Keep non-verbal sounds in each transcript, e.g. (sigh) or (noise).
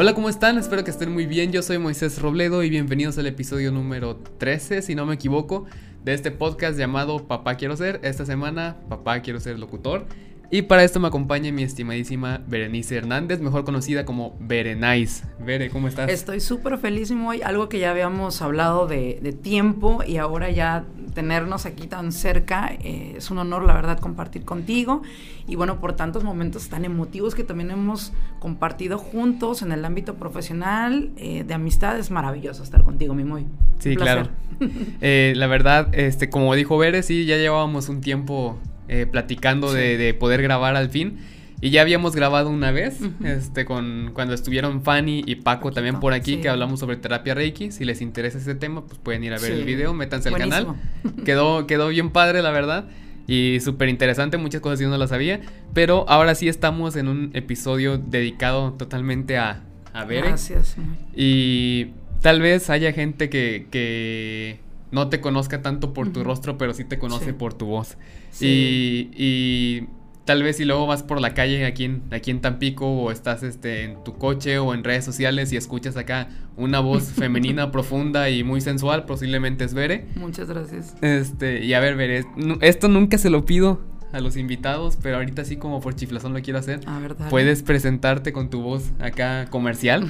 Hola, ¿cómo están? Espero que estén muy bien. Yo soy Moisés Robledo y bienvenidos al episodio número 13, si no me equivoco, de este podcast llamado Papá Quiero Ser. Esta semana, Papá Quiero Ser Locutor. Y para esto me acompaña mi estimadísima Berenice Hernández, mejor conocida como Berenice. Bere, ¿cómo estás? Estoy súper feliz hoy, algo que ya habíamos hablado de, tiempo y ahora ya tenernos aquí tan cerca, eh, es un honor la verdad compartir contigo y bueno, por tantos momentos tan emotivos que también hemos compartido juntos en el ámbito profesional, eh, de amistad, es maravilloso estar contigo, mi muy. Sí, claro. (laughs) Eh, la verdad, este, como dijo Bere, sí, ya llevábamos un tiempo eh, platicando de, poder grabar al fin. Y ya habíamos grabado una vez, este, con cuando estuvieron Fanny y Paco también por aquí, que hablamos sobre terapia Reiki. Si les interesa ese tema, pues pueden ir a ver el video, métanse al canal. (laughs) Quedó, quedó bien padre, la verdad. Y súper interesante, muchas cosas yo no las sabía. Pero ahora sí estamos en un episodio dedicado totalmente a, a Bere. Gracias. Y tal vez haya gente que, que no te conozca tanto por tu rostro, pero sí te conoce por tu voz. Y, y, tal vez si luego vas por la calle aquí en, aquí en Tampico o estás este, en tu coche o en redes sociales y escuchas acá una voz (laughs) femenina profunda y muy sensual, posiblemente es Bere. Muchas gracias. Este, y a ver, Bere, esto nunca se lo pido a los invitados, pero ahorita sí como por chiflazón lo quiero hacer. Ah, ¿verdad? Puedes presentarte con tu voz acá comercial.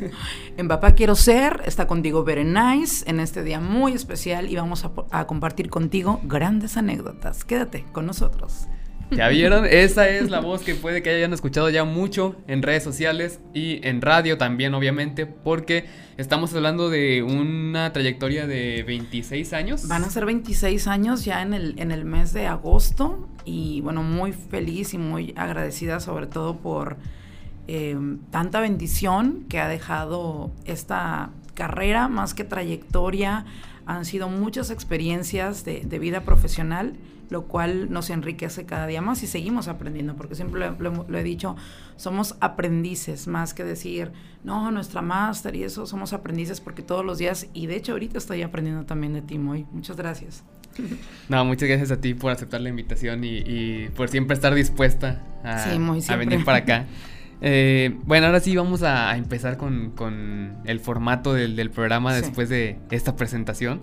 (laughs) en Papá Quiero Ser está contigo Very Nice en este día muy especial y vamos a compartir contigo grandes anécdotas. Quédate con nosotros. ¿Ya vieron? Esa es la voz que puede que hayan escuchado ya mucho en redes sociales y en radio también, obviamente, porque estamos hablando de una trayectoria de 26 años. Van a ser 26 años ya en el, en el mes de agosto y bueno, muy feliz y muy agradecida sobre todo por eh, tanta bendición que ha dejado esta carrera, más que trayectoria, han sido muchas experiencias de, de vida profesional lo cual nos enriquece cada día más y seguimos aprendiendo, porque siempre lo, he dicho, somos aprendices, más que decir, no, nuestra máster y eso, somos aprendices porque todos los días, y de hecho ahorita estoy aprendiendo también de ti, Moy. Muchas gracias. (laughs) No, muchas gracias a ti por aceptar la invitación y, por siempre estar dispuesta a, venir para acá. (laughs) Eh, bueno, ahora sí vamos a, empezar con, el formato del, programa después de esta presentación.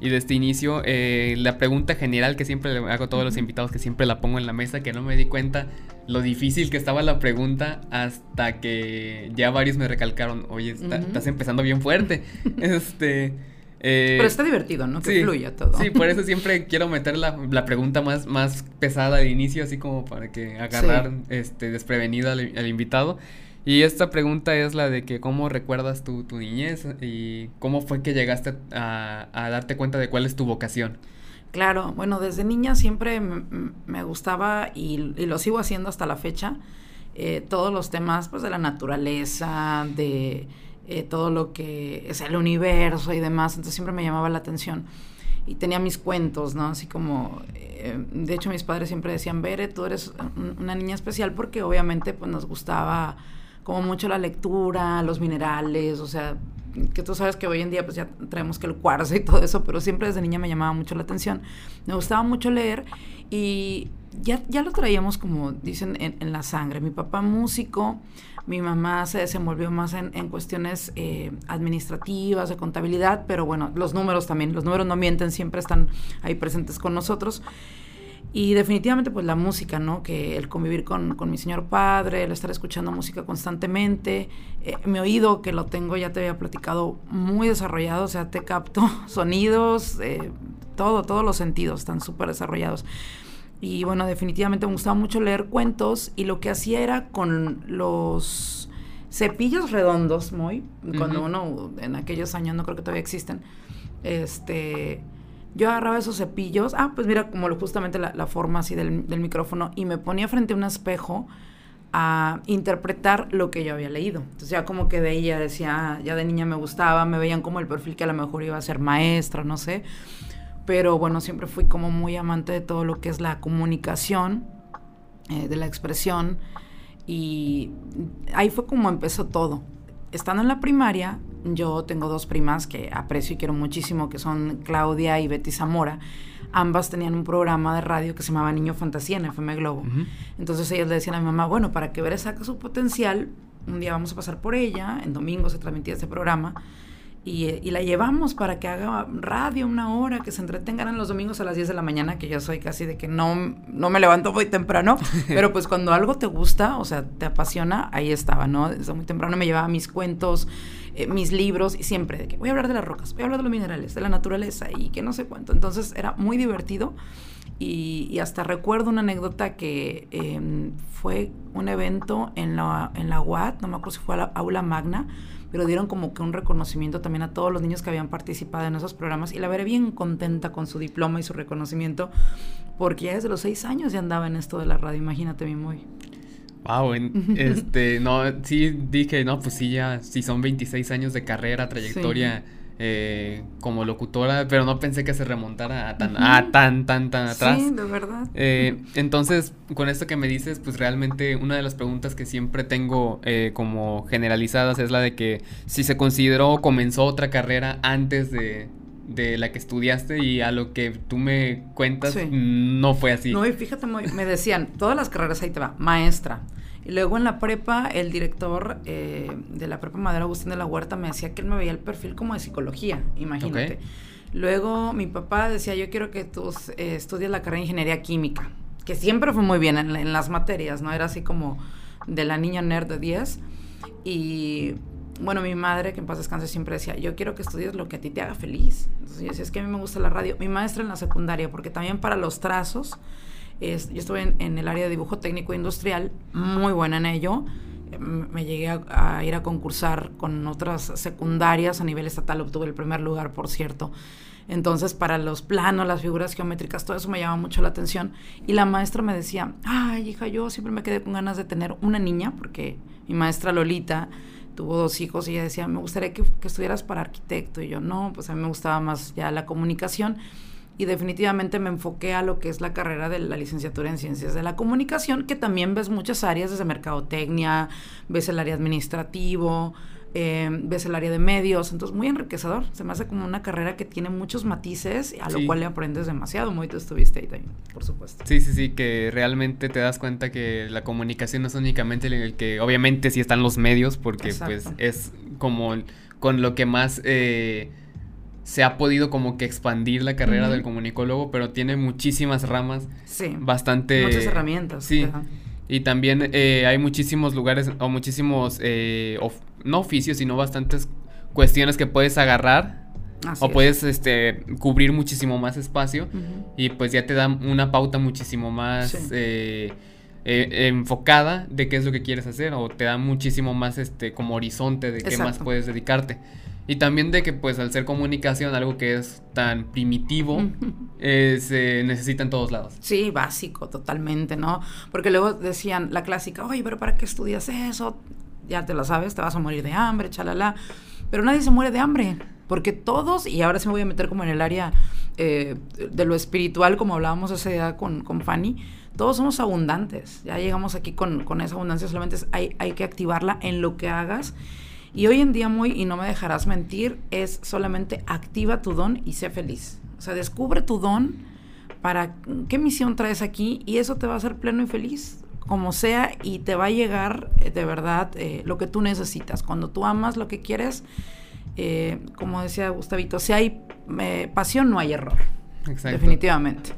Y de este inicio, eh, la pregunta general que siempre le hago a todos los invitados, que siempre la pongo en la mesa, que no me di cuenta lo difícil que estaba la pregunta hasta que ya varios me recalcaron, oye, estás empezando bien fuerte. (laughs) este... Eh, Pero está divertido, ¿no? Que fluya todo. Sí, por eso siempre quiero meter la, pregunta más, más pesada de inicio, así como para que agarrar este desprevenido al invitado. Y esta pregunta es la de que cómo recuerdas tu, tu niñez y cómo fue que llegaste a, darte cuenta de cuál es tu vocación. Claro, bueno, desde niña siempre me gustaba y, lo sigo haciendo hasta la fecha, eh, todos los temas pues, de la naturaleza, de eh, todo lo que es el universo y demás, entonces siempre me llamaba la atención. Y tenía mis cuentos, ¿no? Así como, eh, de hecho mis padres siempre decían, Bere, tú eres una niña especial porque obviamente pues nos gustaba como mucho la lectura, los minerales, o sea, que tú sabes que hoy en día pues ya traemos que el cuarzo y todo eso, pero siempre desde niña me llamaba mucho la atención. Me gustaba mucho leer y ya, ya lo traíamos como dicen en, la sangre. Mi papá músico, mi mamá se desenvolvió más en, en cuestiones eh, administrativas, de contabilidad, pero bueno, los números también, los números no mienten, siempre están ahí presentes con nosotros. Y definitivamente pues la música, ¿no? Que el convivir con, mi señor padre, el estar escuchando música constantemente, eh, mi oído que lo tengo, ya te había platicado, muy desarrollado, o sea, te capto (laughs) sonidos, eh, todo, todos los sentidos están súper desarrollados. Y bueno, definitivamente me gustaba mucho leer cuentos y lo que hacía era con los cepillos redondos, muy, cuando uno, en aquellos años no creo que todavía existen, este yo agarraba esos cepillos, ah, pues mira, como lo, justamente la, forma así del, micrófono, y me ponía frente a un espejo a interpretar lo que yo había leído. Entonces ya como que de ella decía, ah, ya de niña me gustaba, me veían como el perfil que a lo mejor iba a ser maestra, no sé. Pero bueno, siempre fui como muy amante de todo lo que es la comunicación, eh, de la expresión, y ahí fue como empezó todo estando en la primaria, yo tengo dos primas que aprecio y quiero muchísimo, que son Claudia y Betty Zamora. Ambas tenían un programa de radio que se llamaba Niño Fantasía en FM Globo. Entonces ellas le decían a mi mamá, bueno, para que Vera saque su potencial, un día vamos a pasar por ella, en domingo se transmitía este programa, y, la llevamos para que haga radio una hora, que se entretengan los domingos a las 10 de la mañana, que yo soy casi de que no, no me levanto muy temprano, (laughs) pero pues cuando algo te gusta, o sea, te apasiona, ahí estaba, ¿no? Desde muy temprano me llevaba mis cuentos, eh, mis libros, y siempre de que voy a hablar de las rocas, voy a hablar de los minerales, de la naturaleza, y que no sé cuánto. Entonces era muy divertido. Y, hasta recuerdo una anécdota que em, fue un evento en la, en la UAT, no me acuerdo si fue a la aula magna, pero dieron como que un reconocimiento también a todos los niños que habían participado en esos programas y la veré bien contenta con su diploma y su reconocimiento, porque ya desde los seis años ya andaba en esto de la radio, imagínate bien muy. Wow, (laughs) este, no, sí dije, no, pues sí, ya, si son 26 años de carrera, trayectoria. Eh, como locutora, pero no pensé que se remontara a tan, tan, tan, tan atrás. Sí, de verdad. Eh, entonces, con esto que me dices, pues realmente una de las preguntas que siempre tengo eh, como generalizadas es la de que si se consideró o comenzó otra carrera antes de, de la que estudiaste y a lo que tú me cuentas no fue así. No, y fíjate, me decían, todas las carreras ahí te va, maestra, y luego en la prepa, el director eh, de la prepa Madera Agustín de la Huerta me decía que él me veía el perfil como de psicología, imagínate. Luego mi papá decía, yo quiero que tú eh, estudies la carrera de ingeniería química, que siempre fue muy bien en, las materias, ¿no? Era así como de la niña nerd de 10. Y bueno, mi madre, que en paz descanse, siempre decía, yo quiero que estudies lo que a ti te haga feliz. Entonces yo decía, es que a mí me gusta la radio. Mi maestra en la secundaria, porque también para los trazos es, yo estuve en, el área de dibujo técnico industrial, muy buena en ello. Me llegué a, ir a concursar con otras secundarias a nivel estatal, obtuve el primer lugar, por cierto. Entonces, para los planos, las figuras geométricas, todo eso me llama mucho la atención. Y la maestra me decía, ay, hija, yo siempre me quedé con ganas de tener una niña, porque mi maestra Lolita tuvo dos hijos y ella decía, me gustaría que, que estuvieras para arquitecto. Y yo, no, pues a mí me gustaba más ya la comunicación y definitivamente me enfoqué a lo que es la carrera de la licenciatura en ciencias de la comunicación, que también ves muchas áreas desde mercadotecnia, ves el área administrativo, eh, ves el área de medios, entonces muy enriquecedor. Se me hace como una carrera que tiene muchos matices, a lo cual le aprendes demasiado. Muy tú estuviste ahí también, por supuesto. Sí, sí, sí, que realmente te das cuenta que la comunicación no es únicamente el que, obviamente sí están los medios, porque pues es como con lo que más... Eh, se ha podido como que expandir la carrera del comunicólogo, pero tiene muchísimas ramas. Sí. Bastante... Muchas herramientas. Sí. Y también eh, hay muchísimos lugares o muchísimos, eh, no oficios, sino bastantes cuestiones que puedes agarrar. o puedes este, cubrir muchísimo más espacio y pues ya te da una pauta muchísimo más eh, enfocada de qué es lo que quieres hacer o te da muchísimo más este como horizonte de qué más puedes dedicarte. Y también de que pues al ser comunicación, algo que es tan primitivo, eh, se necesita en todos lados. Sí, básico, totalmente, ¿no? Porque luego decían la clásica, oye, pero ¿para qué estudias eso? Ya te lo sabes, te vas a morir de hambre, chalala. Pero nadie se muere de hambre, porque todos, y ahora sí me voy a meter como en el área eh, de lo espiritual, como hablábamos ese día con, con Fanny, todos somos abundantes. Ya llegamos aquí con, con esa abundancia, solamente hay, hay que activarla en lo que hagas y hoy en día muy, y no me dejarás mentir, es solamente activa tu don y sé feliz. O sea, descubre tu don para qué misión traes aquí y eso te va a hacer pleno y feliz, como sea, y te va a llegar eh, de verdad eh, lo que tú necesitas. Cuando tú amas lo que quieres, eh, como decía Gustavito, si hay pasión no hay error. Exacto. Definitivamente.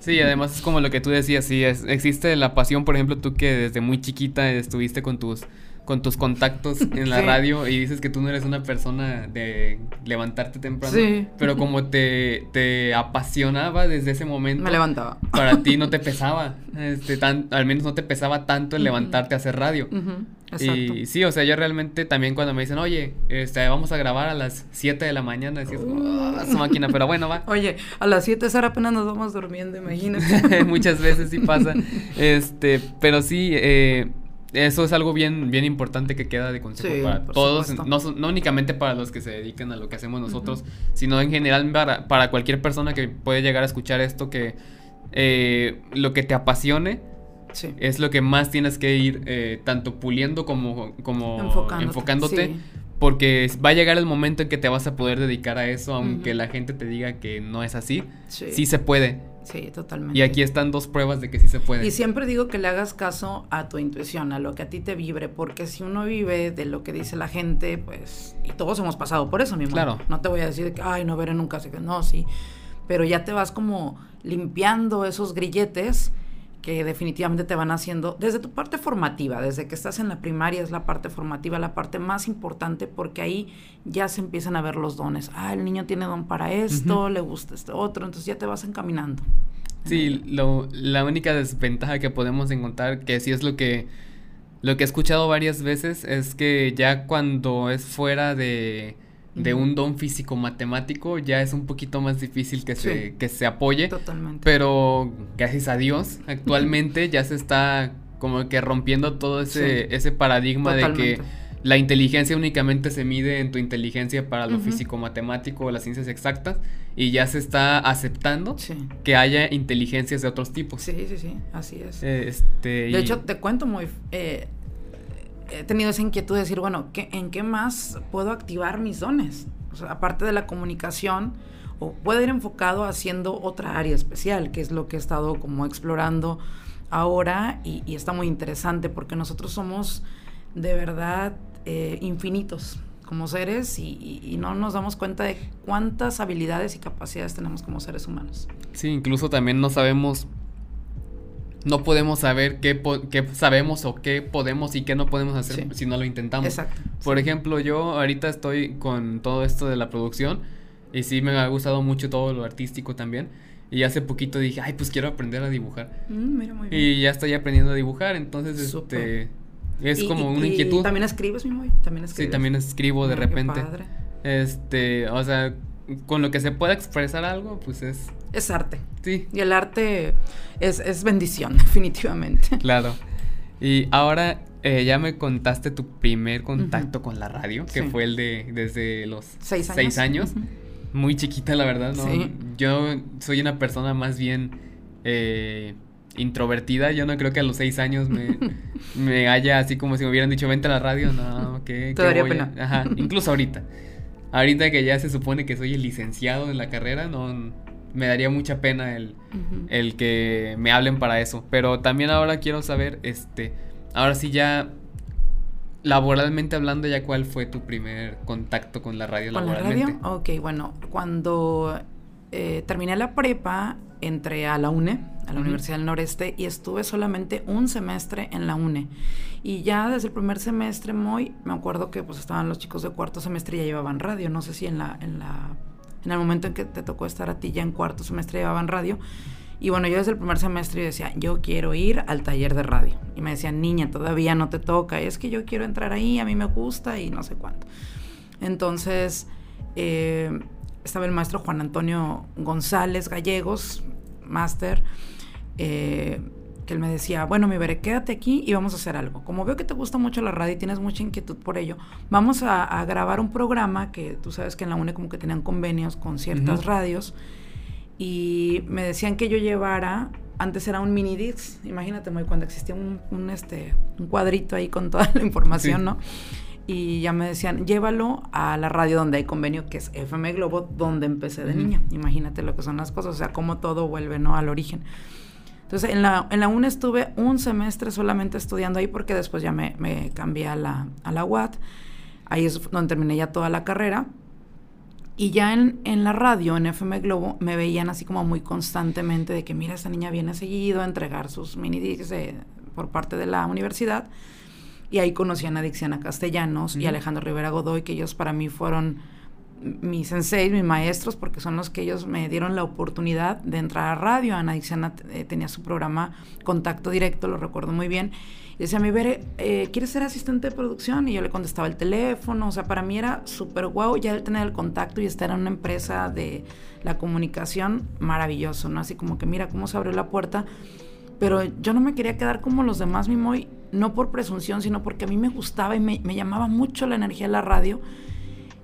Sí, además es como lo que tú decías, sí, existe la pasión, por ejemplo, tú que desde muy chiquita estuviste con tus con tus contactos en la radio y dices que tú no eres una persona de levantarte temprano. Sí. Pero como te, te apasionaba desde ese momento. Me levantaba. Para ti no te pesaba. Este, tan, al menos no te pesaba tanto el levantarte a hacer radio. Exacto. Y sí, o sea, yo realmente también cuando me dicen, oye, este, vamos a grabar a las 7 de la mañana, decís, oh, su máquina, pero bueno, va. (laughs) Oye, a las 7 de apenas nos vamos durmiendo, imagínate. (laughs) Muchas veces sí pasa. (laughs) Este, pero sí, eh, eso es algo bien, bien importante que queda de consejo para todos, no, no, únicamente para los que se dedican a lo que hacemos nosotros, sino en general para, para, cualquier persona que puede llegar a escuchar esto, que eh, lo que te apasione es lo que más tienes que ir eh, tanto puliendo como, como enfocándote. porque va a llegar el momento en que te vas a poder dedicar a eso, aunque la gente te diga que no es así. Sí, se puede. Sí, totalmente. Y aquí están dos pruebas de que sí se puede. Y siempre digo que le hagas caso a tu intuición, a lo que a ti te vibre, porque si uno vive de lo que dice la gente, pues, y todos hemos pasado por eso, mi amor. Claro. No te voy a decir que, ay, no veré nunca, así que no, sí. Pero ya te vas como limpiando esos grilletes que definitivamente te van haciendo desde tu parte formativa, desde que estás en la primaria es la parte formativa, la parte más importante porque ahí ya se empiezan a ver los dones. Ah, el niño tiene don para esto, le gusta este otro, entonces ya te vas encaminando. Sí, lo, la única desventaja que podemos encontrar, que sí es lo que, lo que he escuchado varias veces, es que ya cuando es fuera de de un don físico matemático ya es un poquito más difícil que se que se apoye totalmente. pero gracias a Dios actualmente ya se está como que rompiendo todo ese ese paradigma de que la inteligencia únicamente se mide en tu inteligencia para lo físico matemático o las ciencias exactas y ya se está aceptando que haya inteligencias de otros tipos. Sí sí sí así es. Este de hecho te cuento muy eh, he tenido esa inquietud de decir, bueno, ¿en qué más puedo activar mis dones? Aparte de la comunicación, o puedo ir enfocado haciendo otra área especial, que es lo que he estado como explorando ahora y, está muy interesante porque nosotros somos de verdad eh, infinitos como seres y, y, no nos damos cuenta de cuántas habilidades y capacidades tenemos como seres humanos. Sí, incluso también no sabemos no podemos saber qué, qué, sabemos o qué podemos y qué no podemos hacer si no lo intentamos. Exacto. Por ejemplo, yo ahorita estoy con todo esto de la producción y sí me ha gustado mucho todo lo artístico también. Y hace poquito dije, ay, pues quiero aprender a dibujar. Mm, mira, muy bien. Y ya estoy aprendiendo a dibujar, entonces este es como una inquietud. ¿Y también escribes, mi muy? ¿También escribes? Sí, también escribo de repente. Este, o sea, con lo que se pueda expresar algo, pues es... Es arte. Sí. Y el arte es, bendición, (laughs) definitivamente. Claro. Y ahora eh, ya me contaste tu primer contacto con la radio, que fue el de desde los seis años. Muy chiquita, la verdad, ¿no? Yo soy una persona más bien eh, introvertida. Yo no creo que a los seis años me, (laughs) me haya así como si me hubieran dicho, vente a la radio. No, que... Todavía pena. Ajá, incluso ahorita. Ahorita que ya se supone que soy el licenciado en la carrera, no me daría mucha pena el, el que me hablen para eso. Pero también ahora quiero saber, este, ahora sí ya laboralmente hablando, ya cuál fue tu primer contacto con la radio ¿Con la radio? Ok, bueno, cuando eh, terminé la prepa, entré a la UNE, a la Universidad del Noreste, y estuve solamente un semestre en la UNE. Y ya desde el primer semestre, muy, me acuerdo que pues estaban los chicos de cuarto semestre y ya llevaban radio. No sé si en la, en la, en el momento en que te tocó estar a ti ya en cuarto semestre llevaban radio. Y bueno, yo desde el primer semestre decía, yo quiero ir al taller de radio. Y me decían, niña, todavía no te toca. es que yo quiero entrar ahí, a mí me gusta y no sé cuánto. Entonces, eh, estaba el maestro Juan Antonio González Gallegos, máster, eh, que él me decía, bueno, mi veré, quédate aquí y vamos a hacer algo. Como veo que te gusta mucho la radio y tienes mucha inquietud por ello, vamos a, grabar un programa que tú sabes que en la UNE como que tenían convenios con ciertas radios y me decían que yo llevara antes era un mini disc, imagínate muy cuando existía un, este un cuadrito ahí con toda la información, ¿no? Y ya me decían, llévalo a la radio donde hay convenio, que es FM Globo, donde empecé de niña. Imagínate lo que son las cosas, o sea, cómo todo vuelve, ¿no? Al origen. Entonces, en la, en la UNE estuve un semestre solamente estudiando ahí porque después ya me, me cambié a la, a la UAT. Ahí es donde terminé ya toda la carrera. Y ya en, en, la radio, en FM Globo, me veían así como muy constantemente de que, mira, esta niña viene seguido a entregar sus mini discs por parte de la universidad. Y ahí conocí a Dixiana Castellanos y Alejandro Rivera Godoy, que ellos para mí fueron mis senseis, mis maestros, porque son los que ellos me dieron la oportunidad de entrar a radio. Ana Dixiana eh, tenía su programa Contacto Directo, lo recuerdo muy bien. Y decía, mi Bere, eh, ¿quieres ser asistente de producción? Y yo le contestaba el teléfono. O sea, para mí era súper guau ya el tener el contacto y estar en una empresa de la comunicación, maravilloso, ¿no? Así como que mira cómo se abrió la puerta. Pero yo no me quería quedar como los demás, mi Moy no por presunción, sino porque a mí me gustaba y me, llamaba mucho la energía de la radio.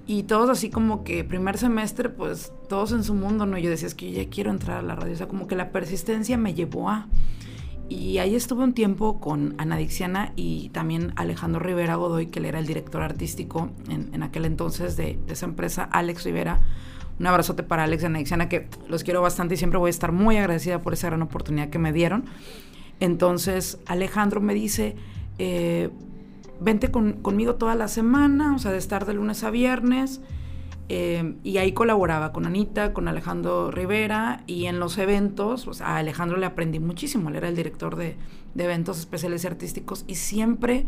Y todos así como que primer semestre, pues todos en su mundo, ¿no? Yo decía, es que yo ya quiero entrar a la radio. O sea, como que la persistencia me llevó a... Y ahí estuve un tiempo con Ana Dixiana y también Alejandro Rivera Godoy, que él era el director artístico en, aquel entonces de, esa empresa, Alex Rivera, Un abrazote para Alex y Anaxiana, que los quiero bastante y siempre voy a estar muy agradecida por esa gran oportunidad que me dieron. Entonces, Alejandro me dice, eh, vente conmigo toda la semana, o sea, de estar de lunes a viernes. Eh, y ahí colaboraba con Anita, con Alejandro Rivera y en los eventos, pues a Alejandro le aprendí muchísimo, él era el director de, de, eventos especiales y artísticos y siempre,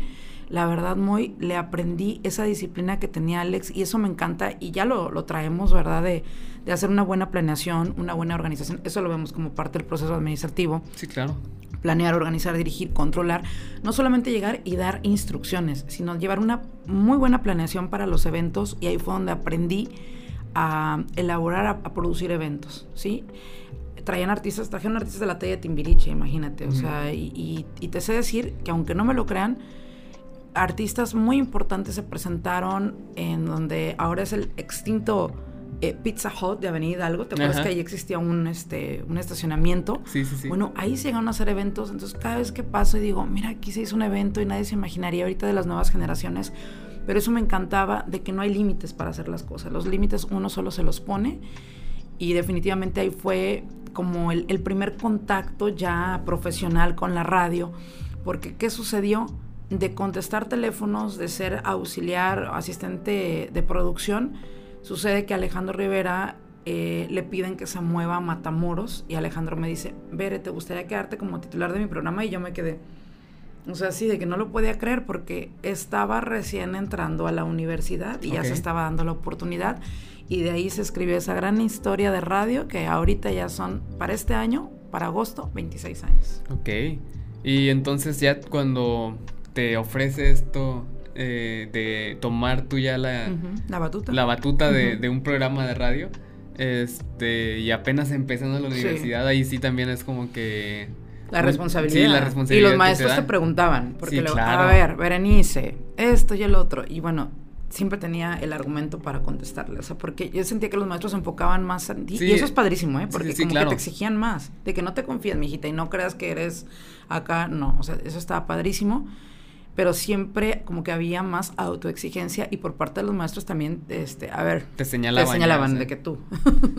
la verdad, muy le aprendí esa disciplina que tenía Alex y eso me encanta y ya lo, lo traemos, ¿verdad? De, de, hacer una buena planeación, una buena organización, eso lo vemos como parte del proceso administrativo. Sí, claro planear, organizar, dirigir, controlar, no solamente llegar y dar instrucciones, sino llevar una muy buena planeación para los eventos y ahí fue donde aprendí a elaborar, a, producir eventos, ¿sí? Traían artistas, trajeron artistas de la talla de Timbiriche, imagínate, o sea, y, y te sé decir que aunque no me lo crean, artistas muy importantes se presentaron en donde ahora es el extinto eh, Pizza Hut de Avenida Hidalgo. ¿Te acuerdas que ahí existía un, este, un estacionamiento? Sí, sí, sí. Bueno, ahí se llegaron a hacer eventos. Entonces, cada vez que paso y digo, mira, aquí se hizo un evento y nadie se imaginaría ahorita de las nuevas generaciones. Pero eso me encantaba de que no hay límites para hacer las cosas. Los límites uno solo se los pone. Y definitivamente ahí fue como el, el primer contacto ya profesional con la radio. Porque, ¿qué sucedió? De contestar teléfonos, de ser auxiliar, asistente de producción Sucede que Alejandro Rivera eh, le piden que se mueva a Matamoros y Alejandro me dice, Bere, ¿te gustaría quedarte como titular de mi programa? Y yo me quedé, o sea, sí, de que no lo podía creer porque estaba recién entrando a la universidad y ya se estaba dando la oportunidad. Y de ahí se escribió esa gran historia de radio que ahorita ya son, para este año, para agosto, 26 años. Ok. Y entonces ya cuando te ofrece esto eh, de tomar tú ya la, la batuta, la batuta de, un programa de radio. Este, y apenas empezando la universidad, ahí sí también es como que... La responsabilidad. Sí, la responsabilidad. Y los maestros te, preguntaban, porque a ver, Berenice, esto y el otro. Y bueno, siempre tenía el argumento para contestarle. O sea, porque yo sentía que los maestros se enfocaban más en ti. y eso es padrísimo, ¿eh? Porque como que te exigían más. De que no te confías, mijita, y no creas que eres acá. No, o sea, eso estaba padrísimo pero siempre como que había más autoexigencia y por parte de los maestros también, este, a ver, te señalaban, te señalaban de que tú.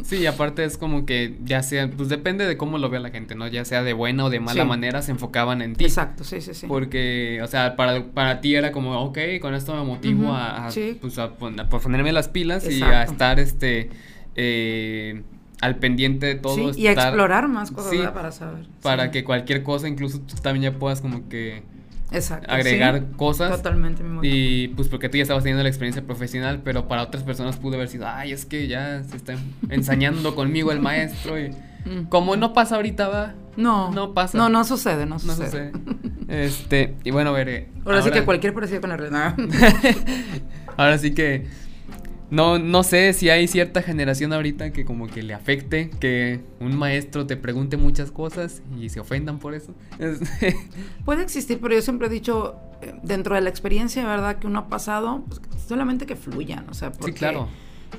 sí, aparte es como que ya sea, pues depende de cómo lo vea la gente, ¿no? Ya sea de buena o de mala manera, se enfocaban en ti. Exacto, sí, sí, sí. Porque, o sea, para, para ti era como, ok, con esto me motivo a, pues, a, ponerme las pilas y a estar, este, eh, al pendiente de todo. Sí, y a explorar más cosas para saber. Para que cualquier cosa, incluso tú también ya puedas como que agregar cosas. Totalmente. y pues porque tú ya estabas teniendo la experiencia profesional, pero para otras personas pudo haber sido, ay, es que ya se está ensañando conmigo el maestro y mm. como no pasa ahorita va. No. No pasa. No, no sucede, no sucede. este, y bueno, veré. Ahora, sí que cualquier parecido con la (laughs) ahora sí que no, no sé si hay cierta generación ahorita que como que le afecte que un maestro te pregunte muchas cosas y se ofendan por eso. (laughs) Puede existir, pero yo siempre he dicho, eh, dentro de la experiencia, ¿verdad? Que uno ha pasado, pues, solamente que fluyan, o sea, porque... Sí, claro.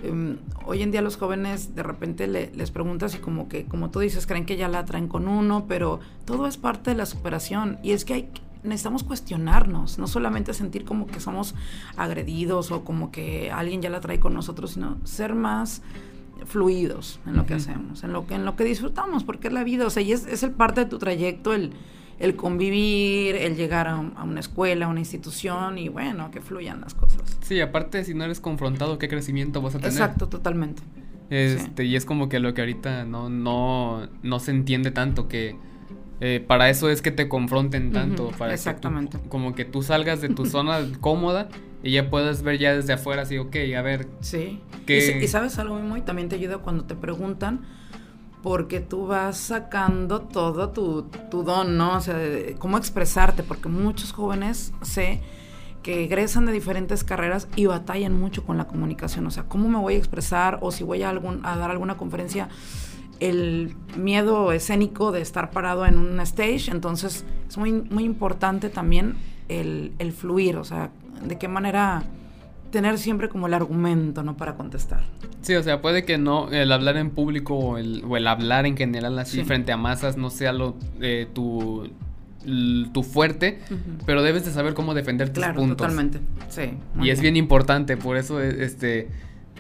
Em, hoy en día los jóvenes de repente les preguntas y como que, como tú dices, creen que ya la traen con uno, pero todo es parte de la superación. Y es que hay necesitamos cuestionarnos, no solamente sentir como que somos agredidos o como que alguien ya la trae con nosotros, sino ser más fluidos en lo que hacemos, en lo que, en lo que disfrutamos, porque es la vida, o sea, y es, es el parte de tu trayecto, el, el convivir, el llegar a, una escuela, a una institución y bueno, que fluyan las cosas. Sí, aparte si no eres confrontado, ¿qué crecimiento vas a tener? Exacto, totalmente. Este, y es como que lo que ahorita no, no, no se entiende tanto, que eh, para eso es que te confronten tanto. para exactamente. como que tú salgas de tu (laughs) zona cómoda y ya puedes ver ya desde afuera así, ok, a ver. Sí. Y, sabes algo muy, también te ayuda cuando te preguntan porque tú vas sacando todo tu, tu don, ¿no? O sea, cómo expresarte, porque muchos jóvenes sé que egresan de diferentes carreras y batallan mucho con la comunicación, o sea, cómo me voy a expresar o si voy a, algún, a dar alguna conferencia el miedo escénico de estar parado en un stage, entonces es muy, muy importante también el, fluir, o sea, de qué manera tener siempre como el argumento, ¿no? Para contestar. Sí, o sea, puede que no, el hablar en público o el, o el hablar en general así frente a masas no sea lo, eh, tu, tu fuerte, pero debes de saber cómo defender tus claro, puntos. totalmente, sí. Y es bien importante, por eso, este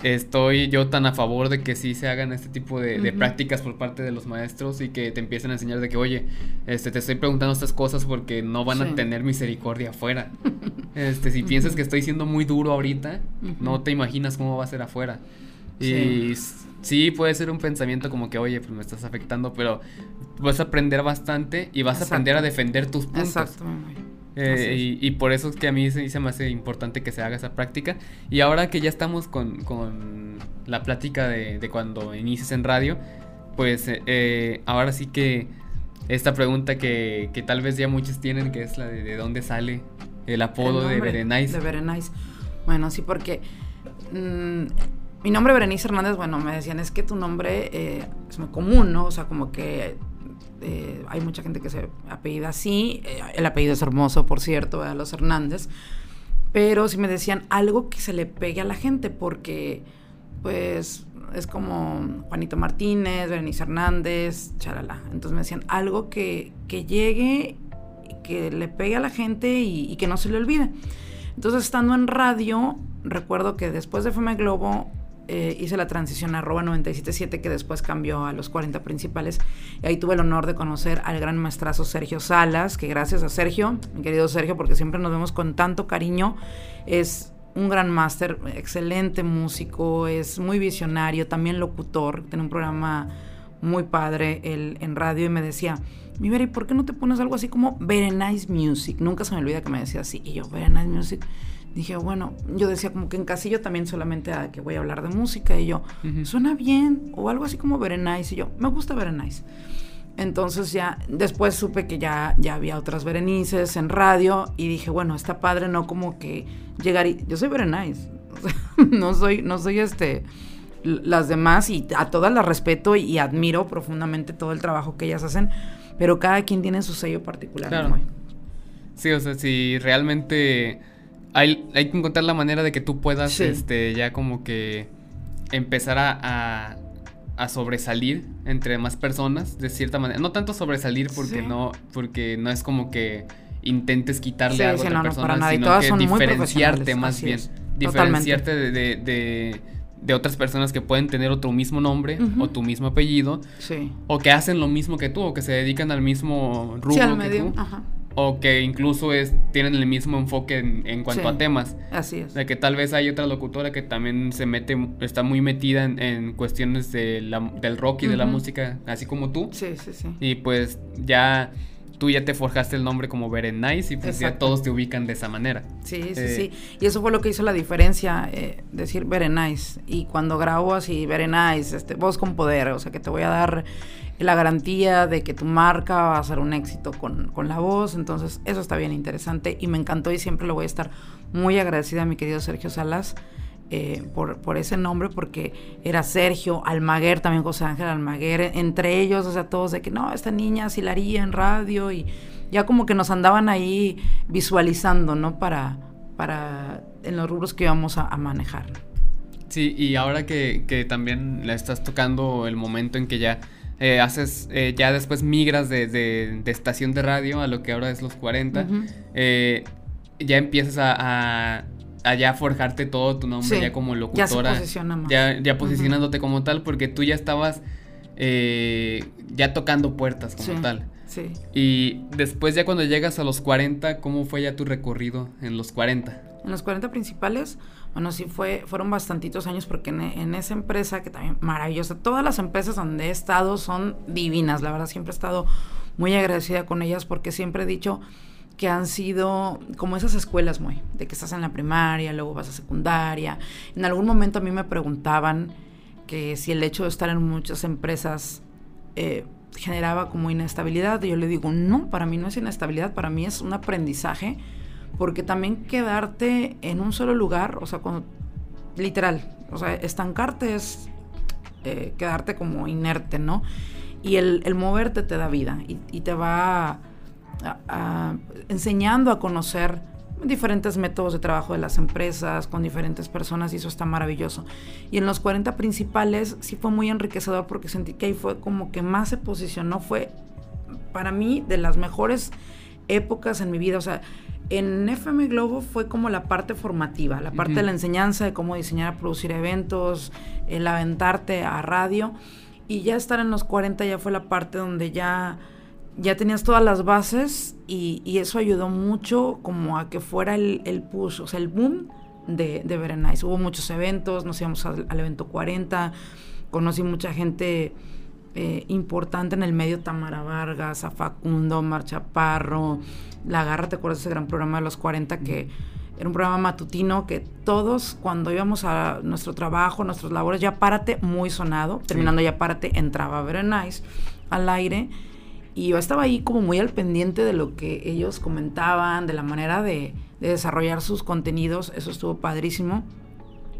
estoy yo tan a favor de que sí se hagan este tipo de, prácticas por parte de los maestros y que te empiecen a enseñar de que, oye, este, te estoy preguntando estas cosas porque no van a tener misericordia afuera. (laughs) este, si piensas que estoy siendo muy duro ahorita, no te imaginas cómo va a ser afuera. Y sí. puede ser un pensamiento como que, oye, pues me estás afectando, pero vas a aprender bastante y vas a aprender a defender tus puntos. Exacto. Eh, y, por eso es que a mí se, me hace importante que se haga esa práctica. Y ahora que ya estamos con, la plática de, cuando inicias en radio, pues eh, eh, ahora sí que esta pregunta que, tal vez ya muchos tienen, que es la de, de dónde sale el apodo de Berenice. De Berenice. Bueno, sí, porque mm, mi nombre Berenice Hernández, bueno, me decían, es que tu nombre es muy común, ¿no? O sea, como que eh, hay mucha gente que se apellida así, eh, el apellido es hermoso, por cierto, a los Hernández, pero si me decían algo que se le pegue a la gente, porque pues es como Juanito Martínez, Berenice Hernández, charala. Entonces me decían algo que, que llegue, que le pegue a la gente y, y, que no se le olvide. Entonces estando en radio, recuerdo que después de FM Globo eh, hice la transición a arroba 977 que después cambió a los 40 principales. Y ahí tuve el honor de conocer al gran maestrazo Sergio Salas, que gracias a Sergio, mi querido Sergio, porque siempre nos vemos con tanto cariño, es un gran máster, excelente músico, es muy visionario, también locutor, tiene un programa muy padre en radio y me decía, mi ¿y por qué no te pones algo así como Very Nice Music? Nunca se me olvida que me decía así. Y yo, Very Nice Music dije, bueno, yo decía como que en casillo también solamente a que voy a hablar de música y yo, suena bien, o algo así como Berenice, y yo, me gusta Berenice. Entonces ya después supe que ya, ya había otras Berenices en radio y dije, bueno, está padre, no como que llegar y... Yo soy Berenice, (laughs) no soy, no soy este las demás y a todas las respeto y admiro profundamente todo el trabajo que ellas hacen, pero cada quien tiene su sello particular. Claro. Sí, o sea, si realmente hay, hay que encontrar la manera de que tú puedas, este, ya como que empezar a, a, sobresalir entre más personas, de cierta manera. No tanto sobresalir porque no, porque no es como que intentes quitarle algo a otra persona, sino que diferenciarte más bien. Diferenciarte de, de, de, otras personas que pueden tener otro mismo nombre o tu mismo apellido. O que hacen lo mismo que tú, o que se dedican al mismo rubro que tú. Ajá o que incluso es, tienen el mismo enfoque en, cuanto a temas. Así es. De que tal vez hay otra locutora que también se mete, está muy metida en, cuestiones de del rock y de la música, así como tú. Sí, sí, sí. Y pues ya tú ya te forjaste el nombre como Berenice y pues ya todos te ubican de esa manera. Sí, sí, eh, sí. Y eso fue lo que hizo la diferencia, eh, decir Berenice. Y cuando grabo así, Berenice, este, voz con poder, o sea que te voy a dar la garantía de que tu marca va a ser un éxito con, la voz. Entonces, eso está bien interesante y me encantó y siempre le voy a estar muy agradecida a mi querido Sergio Salas. Eh, por, por, ese nombre, porque era Sergio, Almaguer, también José Ángel Almaguer, entre ellos, o sea, todos de que no, esta niña sí la haría en radio y ya como que nos andaban ahí visualizando, ¿no? Para, para en los rubros que íbamos a, a manejar. Sí, y ahora que, que también le estás tocando el momento en que ya eh, haces, eh, ya después migras de, de, estación de radio a lo que ahora es los 40, eh, ya empiezas a, a, ya forjarte todo tu nombre ya como locutora. Ya, ya, posicionándote como tal, porque tú ya estabas ya tocando puertas como tal. Sí. Y después ya cuando llegas a los 40, ¿cómo fue ya tu recorrido en los 40? En los 40 principales, bueno, sí fue, fueron bastantitos años porque en, esa empresa, que también maravillosa, todas las empresas donde he estado son divinas, la verdad siempre he estado muy agradecida con ellas porque siempre he dicho que han sido como esas escuelas muy, de que estás en la primaria, luego vas a secundaria. En algún momento a mí me preguntaban que si el hecho de estar en muchas empresas eh, generaba como inestabilidad, y yo le digo, no, para mí no es inestabilidad, para mí es un aprendizaje porque también quedarte en un solo lugar, o sea, cuando, literal, o sea, estancarte es eh, quedarte como inerte, ¿no? Y el, moverte te da vida y, te va enseñando a conocer diferentes métodos de trabajo de las empresas, con diferentes personas, y eso está maravilloso. Y en los 40 principales sí fue muy enriquecedor porque sentí que ahí fue como que más se posicionó, fue para mí de las mejores épocas en mi vida, o sea, En FM Globo fue como la parte formativa, la parte de la enseñanza de cómo diseñar, producir eventos, el aventarte a radio. Y ya estar en los 40 ya fue la parte donde ya, ya tenías todas las bases y, eso ayudó mucho como a que fuera el, el push, o sea, el boom de, de Berenice. Hubo muchos eventos, nos íbamos al, al evento 40, conocí mucha gente eh, importante en el medio, Tamara Vargas, a Facundo, Marcha Parro, La Garra, ¿te acuerdas de ese gran programa de los 40 que era un programa matutino que todos cuando íbamos a nuestro trabajo, nuestros labores, ya párate, muy sonado, terminando ya párate, entraba Very Nice al aire y yo estaba ahí como muy al pendiente de lo que ellos comentaban, de la manera de, de desarrollar sus contenidos, eso estuvo padrísimo.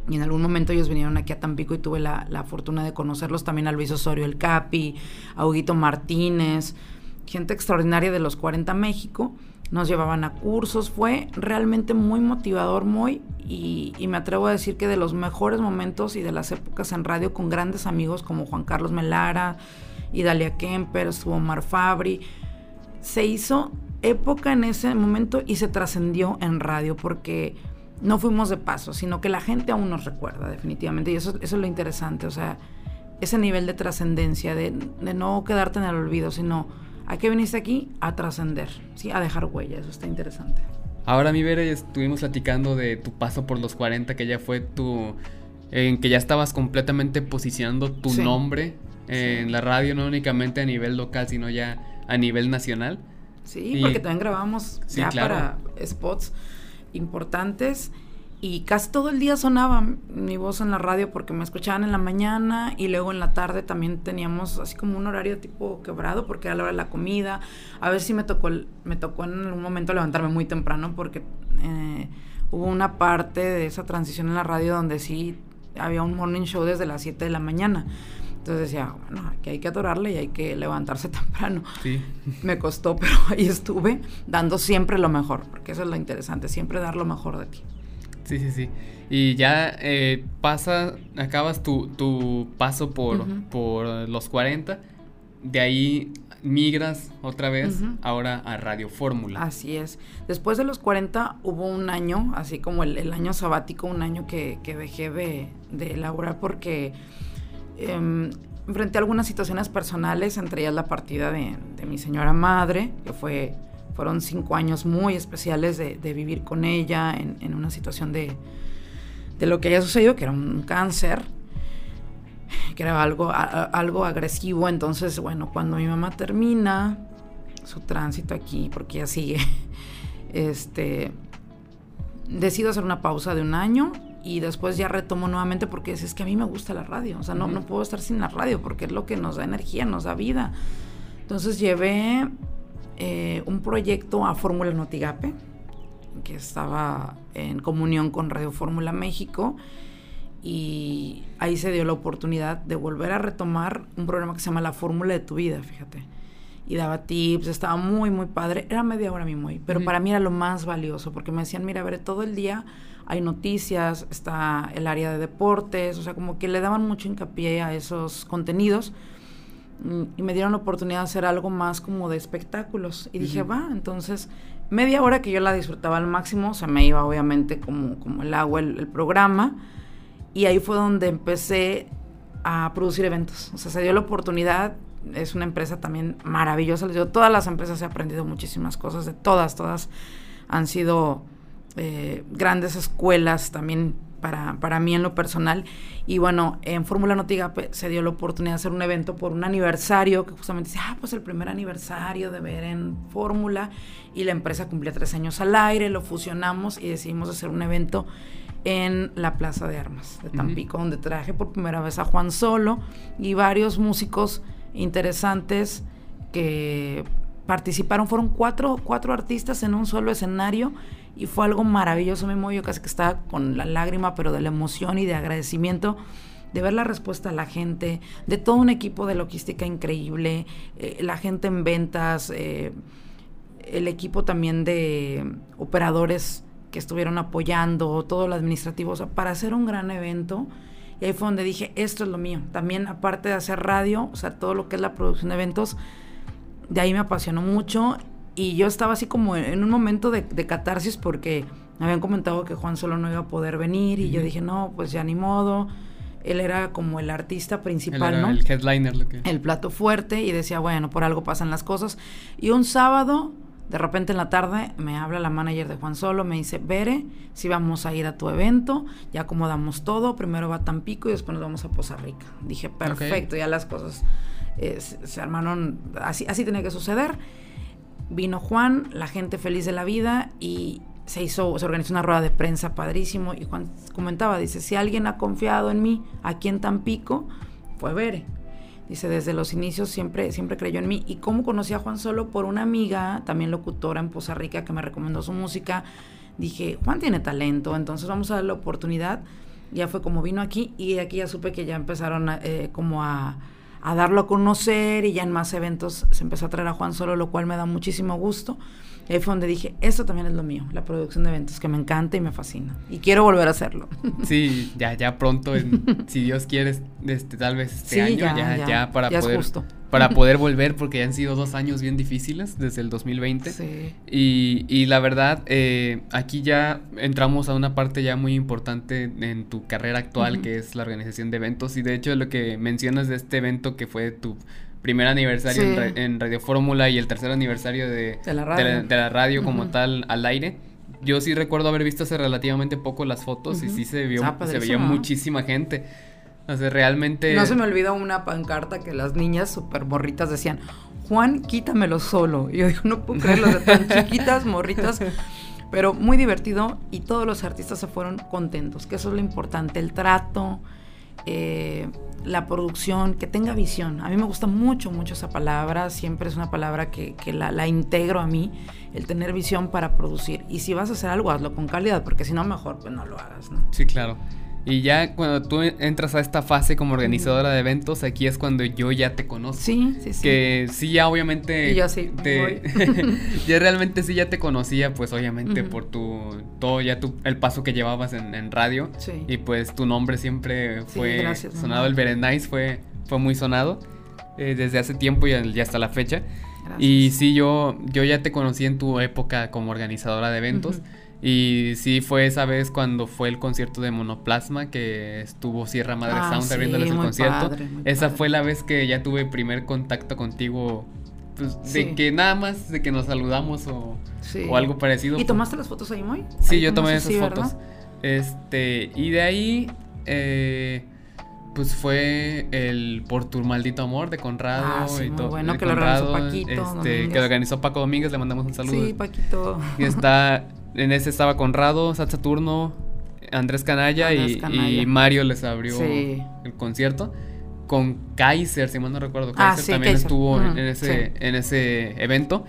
Y en algún momento ellos vinieron aquí a Tampico y tuve la, fortuna de conocerlos también a Luis Osorio el Capi, a Huguito Martínez, gente extraordinaria de los 40 México. Nos llevaban a cursos, fue realmente muy motivador, muy, y, me atrevo a decir que de los mejores momentos y de las épocas en radio con grandes amigos como Juan Carlos Melara y Dalia Kemper, estuvo Omar Fabri. Se hizo época en ese momento y se trascendió en radio porque no fuimos de paso, sino que la gente aún nos recuerda, definitivamente. Y eso, eso es lo interesante, o sea, ese nivel de trascendencia, de, no quedarte en el olvido, sino a qué viniste aquí a trascender, ¿sí? a dejar huella, eso está interesante. Ahora, mi Vera, estuvimos platicando de tu paso por los 40, que ya fue tu. en que ya estabas completamente posicionando tu nombre en la radio, no únicamente a nivel local, sino ya a nivel nacional. Sí, porque también grabamos ya para spots importantes y casi todo el día sonaba mi voz en la radio porque me escuchaban en la mañana y luego en la tarde también teníamos así como un horario tipo quebrado porque era la hora de la comida. A ver si me tocó, me tocó en algún momento levantarme muy temprano porque eh, hubo una parte de esa transición en la radio donde sí había un morning show desde las 7 de la mañana. Entonces decía, bueno, que hay que adorarle y hay que levantarse (laughs) temprano. Sí. Me costó, pero (laughs) ahí estuve dando siempre lo mejor, porque eso es lo interesante, siempre dar lo mejor de ti. Sí, sí, sí. Y ya eh, pasa, acabas tu, tu paso por, por los 40, de ahí migras otra vez ahora a Radio Fórmula. Así es. Después de los 40 hubo un año, así como el, año sabático, un año que, que dejé de, de elaborar porque eh, enfrenté algunas situaciones personales, entre ellas la partida de, mi señora madre, que fue, fueron cinco años muy especiales de, vivir con ella en, una situación de, de, lo que había sucedido, que era un cáncer, que era algo, algo agresivo. Entonces, bueno, cuando mi mamá termina su tránsito aquí, porque ella sigue, (laughs) este, decido hacer una pausa de un año y después ya retomo nuevamente porque es, que a mí me gusta la radio, o sea, no, no puedo estar sin la radio porque es lo que nos da energía, nos da vida. Entonces llevé eh, un proyecto a Fórmula Notigape, que estaba en comunión con Radio Fórmula México, y ahí se dio la oportunidad de volver a retomar un programa que se llama La Fórmula de tu Vida, fíjate. Y daba tips, estaba muy, muy padre. Era media hora mi muy, pero para mí era lo más valioso, porque me decían, mira, a ver, todo el día hay noticias, está el área de deportes, o sea, como que le daban mucho hincapié a esos contenidos mm, y me dieron la oportunidad de hacer algo más como de espectáculos. Y dije, va, entonces media hora que yo la disfrutaba al máximo, se me iba obviamente como, como el agua el, programa. Y ahí fue donde empecé a producir eventos. O sea, se dio la oportunidad. Es una empresa también maravillosa. Les digo, todas las empresas he aprendido muchísimas cosas, de todas, todas han sido eh, grandes escuelas también para, para, mí en lo personal. Y bueno, en Fórmula Notiga se dio la oportunidad de hacer un evento por un aniversario, que justamente dice, ah, pues el primer aniversario de ver en Fórmula, y la empresa cumplía tres años al aire, lo fusionamos y decidimos hacer un evento en la Plaza de Armas de Tampico, donde traje por primera vez a Juan Solo y varios músicos interesantes que participaron. Fueron cuatro, cuatro artistas en un solo escenario y fue algo maravilloso. Me yo casi que estaba con la lágrima, pero de la emoción y de agradecimiento de ver la respuesta a la gente, de todo un equipo de logística increíble, eh, la gente en ventas, eh, el equipo también de operadores que estuvieron apoyando, todo lo administrativo, para hacer un gran evento. Y ahí fue donde dije, esto es lo mío. También, aparte de hacer radio, o sea, todo lo que es la producción de eventos, de ahí me apasionó mucho Y yo estaba así como en un momento de, catarsis porque me habían comentado que Juan solo no iba a poder venir y yo dije, no, pues ya ni modo. Él era como el artista principal, ¿no? El headliner, lo que... El plato fuerte y decía, bueno, por algo pasan las cosas. Y un sábado de repente en la tarde me habla la manager de Juan Solo, me dice, Bere, si vamos a ir a tu evento, ya acomodamos todo, primero va Tampico y después nos vamos a Poza Rica. Dije, perfecto, ya las cosas eh, se, armaron, así, así tenía que suceder. Vino Juan, la gente feliz de la vida y se hizo, se organizó una rueda de prensa padrísimo y Juan comentaba, dice, si alguien ha confiado en mí aquí en Tampico, fue Bere. Dice, desde los inicios siempre, siempre creyó en mí. ¿Y cómo conocí a Juan Solo? Por una amiga, también locutora en Poza Rica, que me recomendó su música. Dije, Juan tiene talento, entonces vamos a darle la oportunidad. Ya fue como vino aquí y aquí ya supe que ya empezaron eh, como a, a darlo a conocer y ya en más eventos se empezó a traer a Juan Solo, lo cual me da muchísimo gusto. Y ahí fue donde dije, esto también es lo mío, la producción de eventos, que me encanta y me fascina. Y quiero volver a hacerlo. (laughs) Sí, ya, ya pronto, si Dios quiere, este, tal vez este año, ya, ya, para poder... Para poder volver, porque ya han sido dos años bien difíciles desde el 2020. Sí. Y, y la verdad, eh, aquí ya entramos a una parte ya muy importante en tu carrera actual, que es la organización de eventos. Y de hecho, lo que mencionas de este evento que fue tu primer aniversario en, Radio Fórmula y el tercer aniversario de, la radio, como tal al aire. Yo sí recuerdo haber visto hace relativamente poco las fotos y sí se vio, ah, se veía muchísima gente. O sea, realmente... No se me olvida una pancarta que las niñas súper morritas decían, Juan, quítamelo solo. Y yo digo, no puedo creerlo, de tan (laughs) chiquitas, morritas. Pero muy divertido y todos los artistas se fueron contentos, que eso es lo importante, el trato, eh, la producción, que tenga visión. A mí me gusta mucho, mucho esa palabra, siempre es una palabra que, la, integro a mí, el tener visión para producir. Y si vas a hacer algo, hazlo con calidad, porque si no, mejor pues no lo hagas, ¿no? Sí, claro. Y ya cuando tú entras a esta fase como organizadora de eventos, aquí es cuando yo ya te conozco. Sí, sí, sí. Que sí, ya obviamente. Y yo sí. Te, ya (laughs) realmente sí ya te conocía, pues obviamente por tu. Todo ya tu, el paso que llevabas en, radio. Sí. Y pues tu nombre siempre fue sonado. El Berenice fue, fue muy sonado eh, desde hace tiempo y hasta la fecha. Y sí, yo, yo ya te conocí en tu época como organizadora de eventos. Y sí, fue esa vez cuando fue el concierto de Monoplasma que estuvo Sierra Madre ah, Sound abriéndoles el concierto. esa fue la vez que ya tuve primer contacto contigo. Pues, de que nada más de que nos saludamos o, o algo parecido. ¿Y tomaste las fotos ahí, muy? Sí, yo tomé esas fotos. Este, y de ahí, eh, pues fue el Por tu maldito amor de Conrado ah, y todo. Bueno, que lo organizó Paquito. Este, que lo organizó Paco Domínguez, le mandamos un saludo. Sí, Paquito. Y está (laughs) en ese estaba Conrado, Sat Saturno, Andrés Canalla, y, Mario les abrió el concierto. Con Kaiser, si mal no recuerdo. Ah, Kaiser también estuvo en, ese, en ese evento.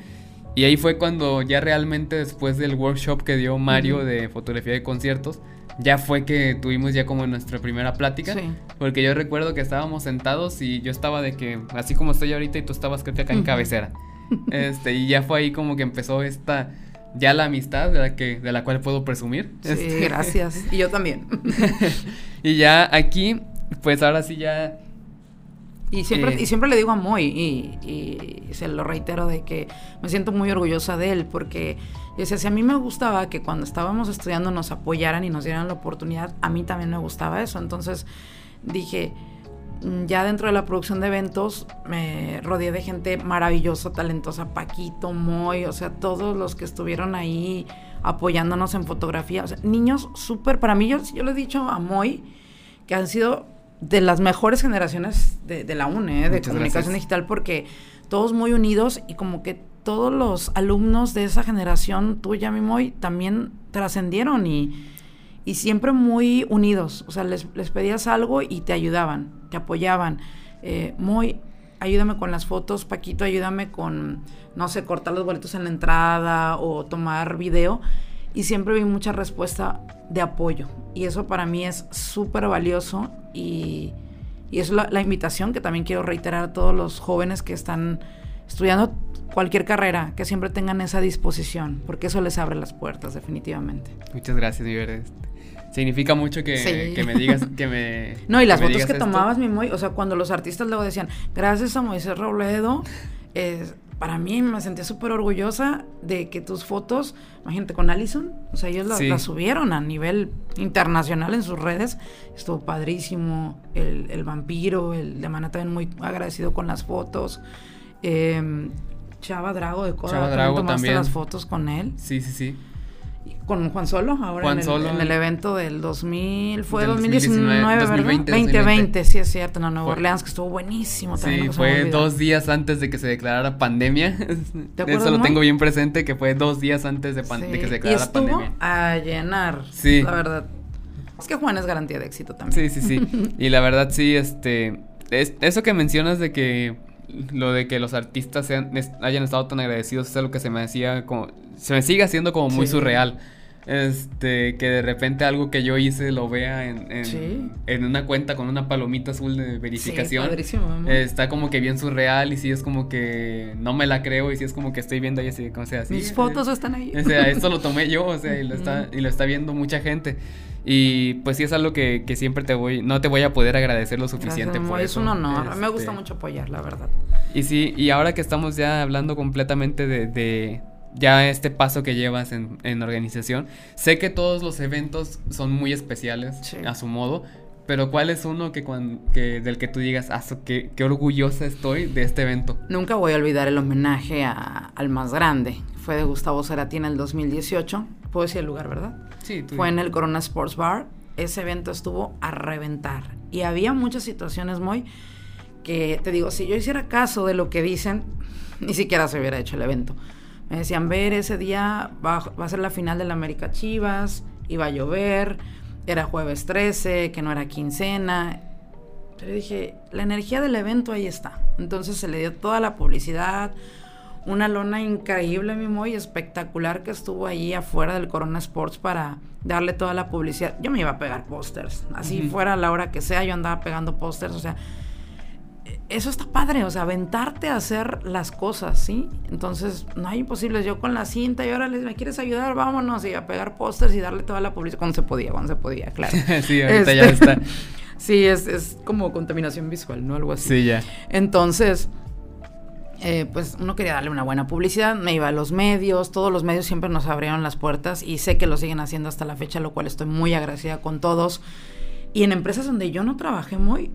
Y ahí fue cuando ya realmente después del workshop que dio Mario de fotografía de conciertos, ya fue que tuvimos ya como nuestra primera plática. Porque yo recuerdo que estábamos sentados y yo estaba de que, así como estoy ahorita y tú estabas creo que acá en cabecera. (laughs) este, y ya fue ahí como que empezó esta ya la amistad de la que de la cual puedo presumir. Sí, este, (laughs) gracias. Y yo también. (laughs) y ya aquí, pues ahora sí ya. Y siempre, eh, y siempre le digo a Moy, y, se lo reitero, de que me siento muy orgullosa de él, porque decía, si a mí me gustaba que cuando estábamos estudiando nos apoyaran y nos dieran la oportunidad, a mí también me gustaba eso. Entonces dije, ya dentro de la producción de eventos me rodeé de gente maravillosa, talentosa, Paquito, Moy, o sea, todos los que estuvieron ahí apoyándonos en fotografía, o sea, niños súper, para mí yo, yo le he dicho a Moy que han sido de las mejores generaciones de, la UNE, de comunicación digital, porque todos muy unidos y como que todos los alumnos de esa generación, tuya, mi Moy, también trascendieron y y siempre muy unidos. O sea, les, pedías algo y te ayudaban, te apoyaban. Eh, muy, ayúdame con las fotos, Paquito, ayúdame con, no sé, cortar los boletos en la entrada o tomar video. Y siempre vi mucha respuesta de apoyo. Y eso para mí es súper valioso y, y es la, la invitación que también quiero reiterar a todos los jóvenes que están estudiando cualquier carrera, que siempre tengan esa disposición, porque eso les abre las puertas, definitivamente. Muchas gracias, mi Significa mucho que, me digas, que me... (laughs) No, y las fotos que tomabas, mi Moy, o sea, cuando los artistas luego decían, gracias a Moisés Robledo, para mí me sentí súper orgullosa de que tus fotos, imagínate con Allison, o sea, ellos las, subieron a nivel internacional en sus redes, estuvo padrísimo, el, vampiro, el de Mana también muy agradecido con las fotos, eh, Chava Drago de Coda, Chava Drago tomaste también. las fotos con él. Sí, sí, sí con Juan Solo, ahora en, el, Solo, en, el, evento del 2000, fue 2019, 2020, 2020, sí es cierto, en Nueva Orleans, que estuvo buenísimo también. Sí, fue dos días antes de que se declarara pandemia. (laughs) (laughs) Eso lo tengo bien presente, que fue dos días antes de, de que se declarara y estuvo pandemia. a llenar, sí. la verdad. Es que Juan es garantía de éxito también. Sí, sí, sí. (laughs) y la verdad sí, este, es, eso que mencionas de que lo de que los artistas sean, hayan estado tan agradecidos es algo que se me hacía como, se me sigue haciendo como muy surreal este, que de repente algo que yo hice lo vea en, en, una cuenta con una palomita azul de verificación. está como que bien surreal y sí es como que no me la creo y sí es como que estoy viendo ahí así, como sea. Mis fotos están ahí. O sea, esto lo (laughs) tomé yo, o sea, y lo está, y lo está viendo mucha gente. Y pues sí es algo que, que siempre te voy, no te voy a poder agradecer lo suficiente por es eso. Es un honor, me gusta este mucho apoyar, la verdad. Y sí, y ahora que estamos ya hablando completamente de ya este paso que llevas en, organización. Sé que todos los eventos son muy especiales a su modo, pero ¿cuál es uno que, que del que tú digas, ah, qué, qué, orgullosa estoy de este evento? Nunca voy a olvidar el homenaje al más grande. Fue de Gustavo Cerati en el 2018. Puedo decir el lugar, ¿verdad? Sí. Fue en el Corona Sports Bar. Ese evento estuvo a reventar. Y había muchas situaciones muy que, te digo, si yo hiciera caso de lo que dicen, ni siquiera se hubiera hecho el evento. Me decían, ver, ese día va, a ser la final de la América Chivas, iba a llover, era jueves 13, que no era quincena. Pero dije, la energía del evento ahí está. Entonces se le dio toda la publicidad, una lona increíble, mi muy espectacular que estuvo ahí afuera del Corona Sports para darle toda la publicidad. Yo me iba a pegar pósters, así fuera a la hora que sea, yo andaba pegando pósters, o sea, eso está padre, o sea, aventarte a hacer las cosas, ¿sí? Entonces, no hay imposibles. Yo con la cinta y ahora les me quieres ayudar, vámonos y a pegar pósters y darle toda la publicidad. Cuando se podía, cuando se podía, claro. (laughs) sí, ahorita ya este, está. (laughs) sí, es, es, como contaminación visual, ¿no? Algo así. Sí, ya. Entonces, eh, pues uno quería darle una buena publicidad, me iba a los medios, todos los medios siempre nos abrieron las puertas y sé que lo siguen haciendo hasta la fecha, lo cual estoy muy agradecida con todos. Y en empresas donde yo no trabajé muy,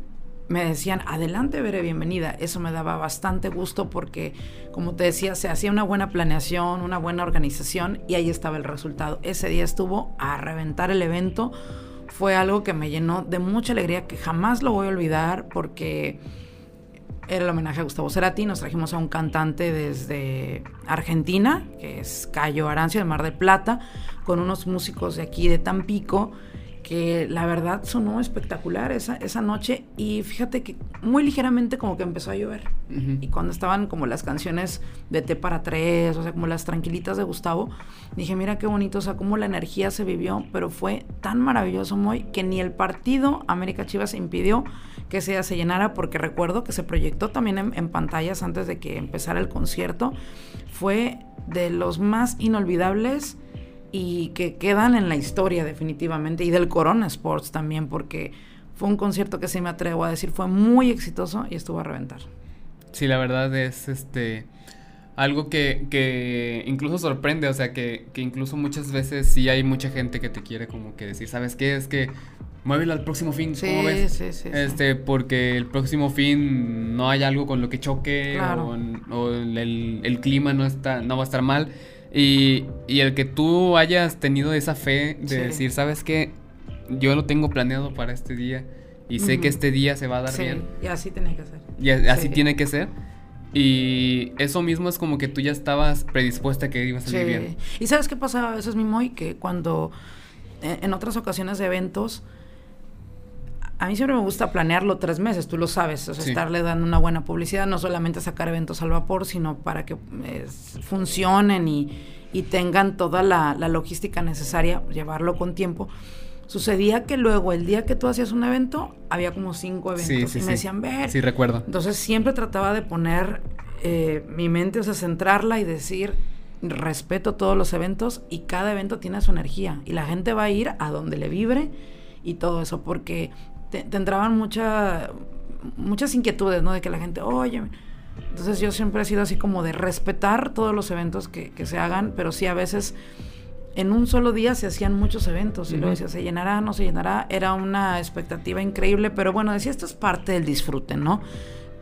me decían, adelante, veré bienvenida. Eso me daba bastante gusto porque, como te decía, se hacía una buena planeación, una buena organización y ahí estaba el resultado. Ese día estuvo a reventar el evento. Fue algo que me llenó de mucha alegría que jamás lo voy a olvidar porque era el homenaje a Gustavo Cerati. Nos trajimos a un cantante desde Argentina, que es Cayo Arancio de Mar del Plata, con unos músicos de aquí de Tampico que la verdad sonó espectacular esa, esa noche y fíjate que muy ligeramente como que empezó a llover. Y cuando estaban como las canciones de T para tres, o sea, como las tranquilitas de Gustavo, dije, mira qué bonito, o sea, cómo la energía se vivió, pero fue tan maravilloso, muy, que ni el partido América Chivas impidió que se, se llenara, porque recuerdo que se proyectó también en, en pantallas antes de que empezara el concierto. Fue de los más inolvidables y que quedan en la historia definitivamente y del Corona Sports también porque fue un concierto que sí me atrevo a decir fue muy exitoso y estuvo a reventar. Sí, la verdad es este algo que, que incluso sorprende, o sea, que, que, incluso muchas veces sí hay mucha gente que te quiere como que decir, ¿sabes qué? Es que muévelo al próximo fin, ¿cómo ves? Sí, sí, este, porque el próximo fin no hay algo con lo que choque o, el, el, clima no está, no va a estar mal. Y, el que tú hayas tenido esa fe de decir, ¿sabes qué? Yo lo tengo planeado para este día y sé que este día se va a dar bien. Y así tiene que ser. Y así tiene que ser. Y eso mismo es como que tú ya estabas predispuesta a que ibas a salir bien. Y sabes qué pasa a veces mismo y que cuando eh, en otras ocasiones de eventos a mí siempre me gusta planearlo tres meses, tú lo sabes, o sea, estarle dando una buena publicidad, no solamente sacar eventos al vapor, sino para que eh, funcionen y, tengan toda la, logística necesaria, llevarlo con tiempo. Sucedía que luego, el día que tú hacías un evento, había como cinco eventos y me decían, ver. Sí, recuerdo. Entonces siempre trataba de poner eh, mi mente, o sea, centrarla y decir, respeto todos los eventos y cada evento tiene su energía y la gente va a ir a donde le vibre y todo eso, porque te, entraban mucha, muchas inquietudes, ¿no? De que la gente, oye, Entonces yo siempre he sido así como de respetar todos los eventos que, se hagan, pero sí a veces en un solo día se hacían muchos eventos y luego decía, ¿se llenará? ¿No se llenará? Era una expectativa increíble, pero bueno, decía, esto es parte del disfrute, ¿no?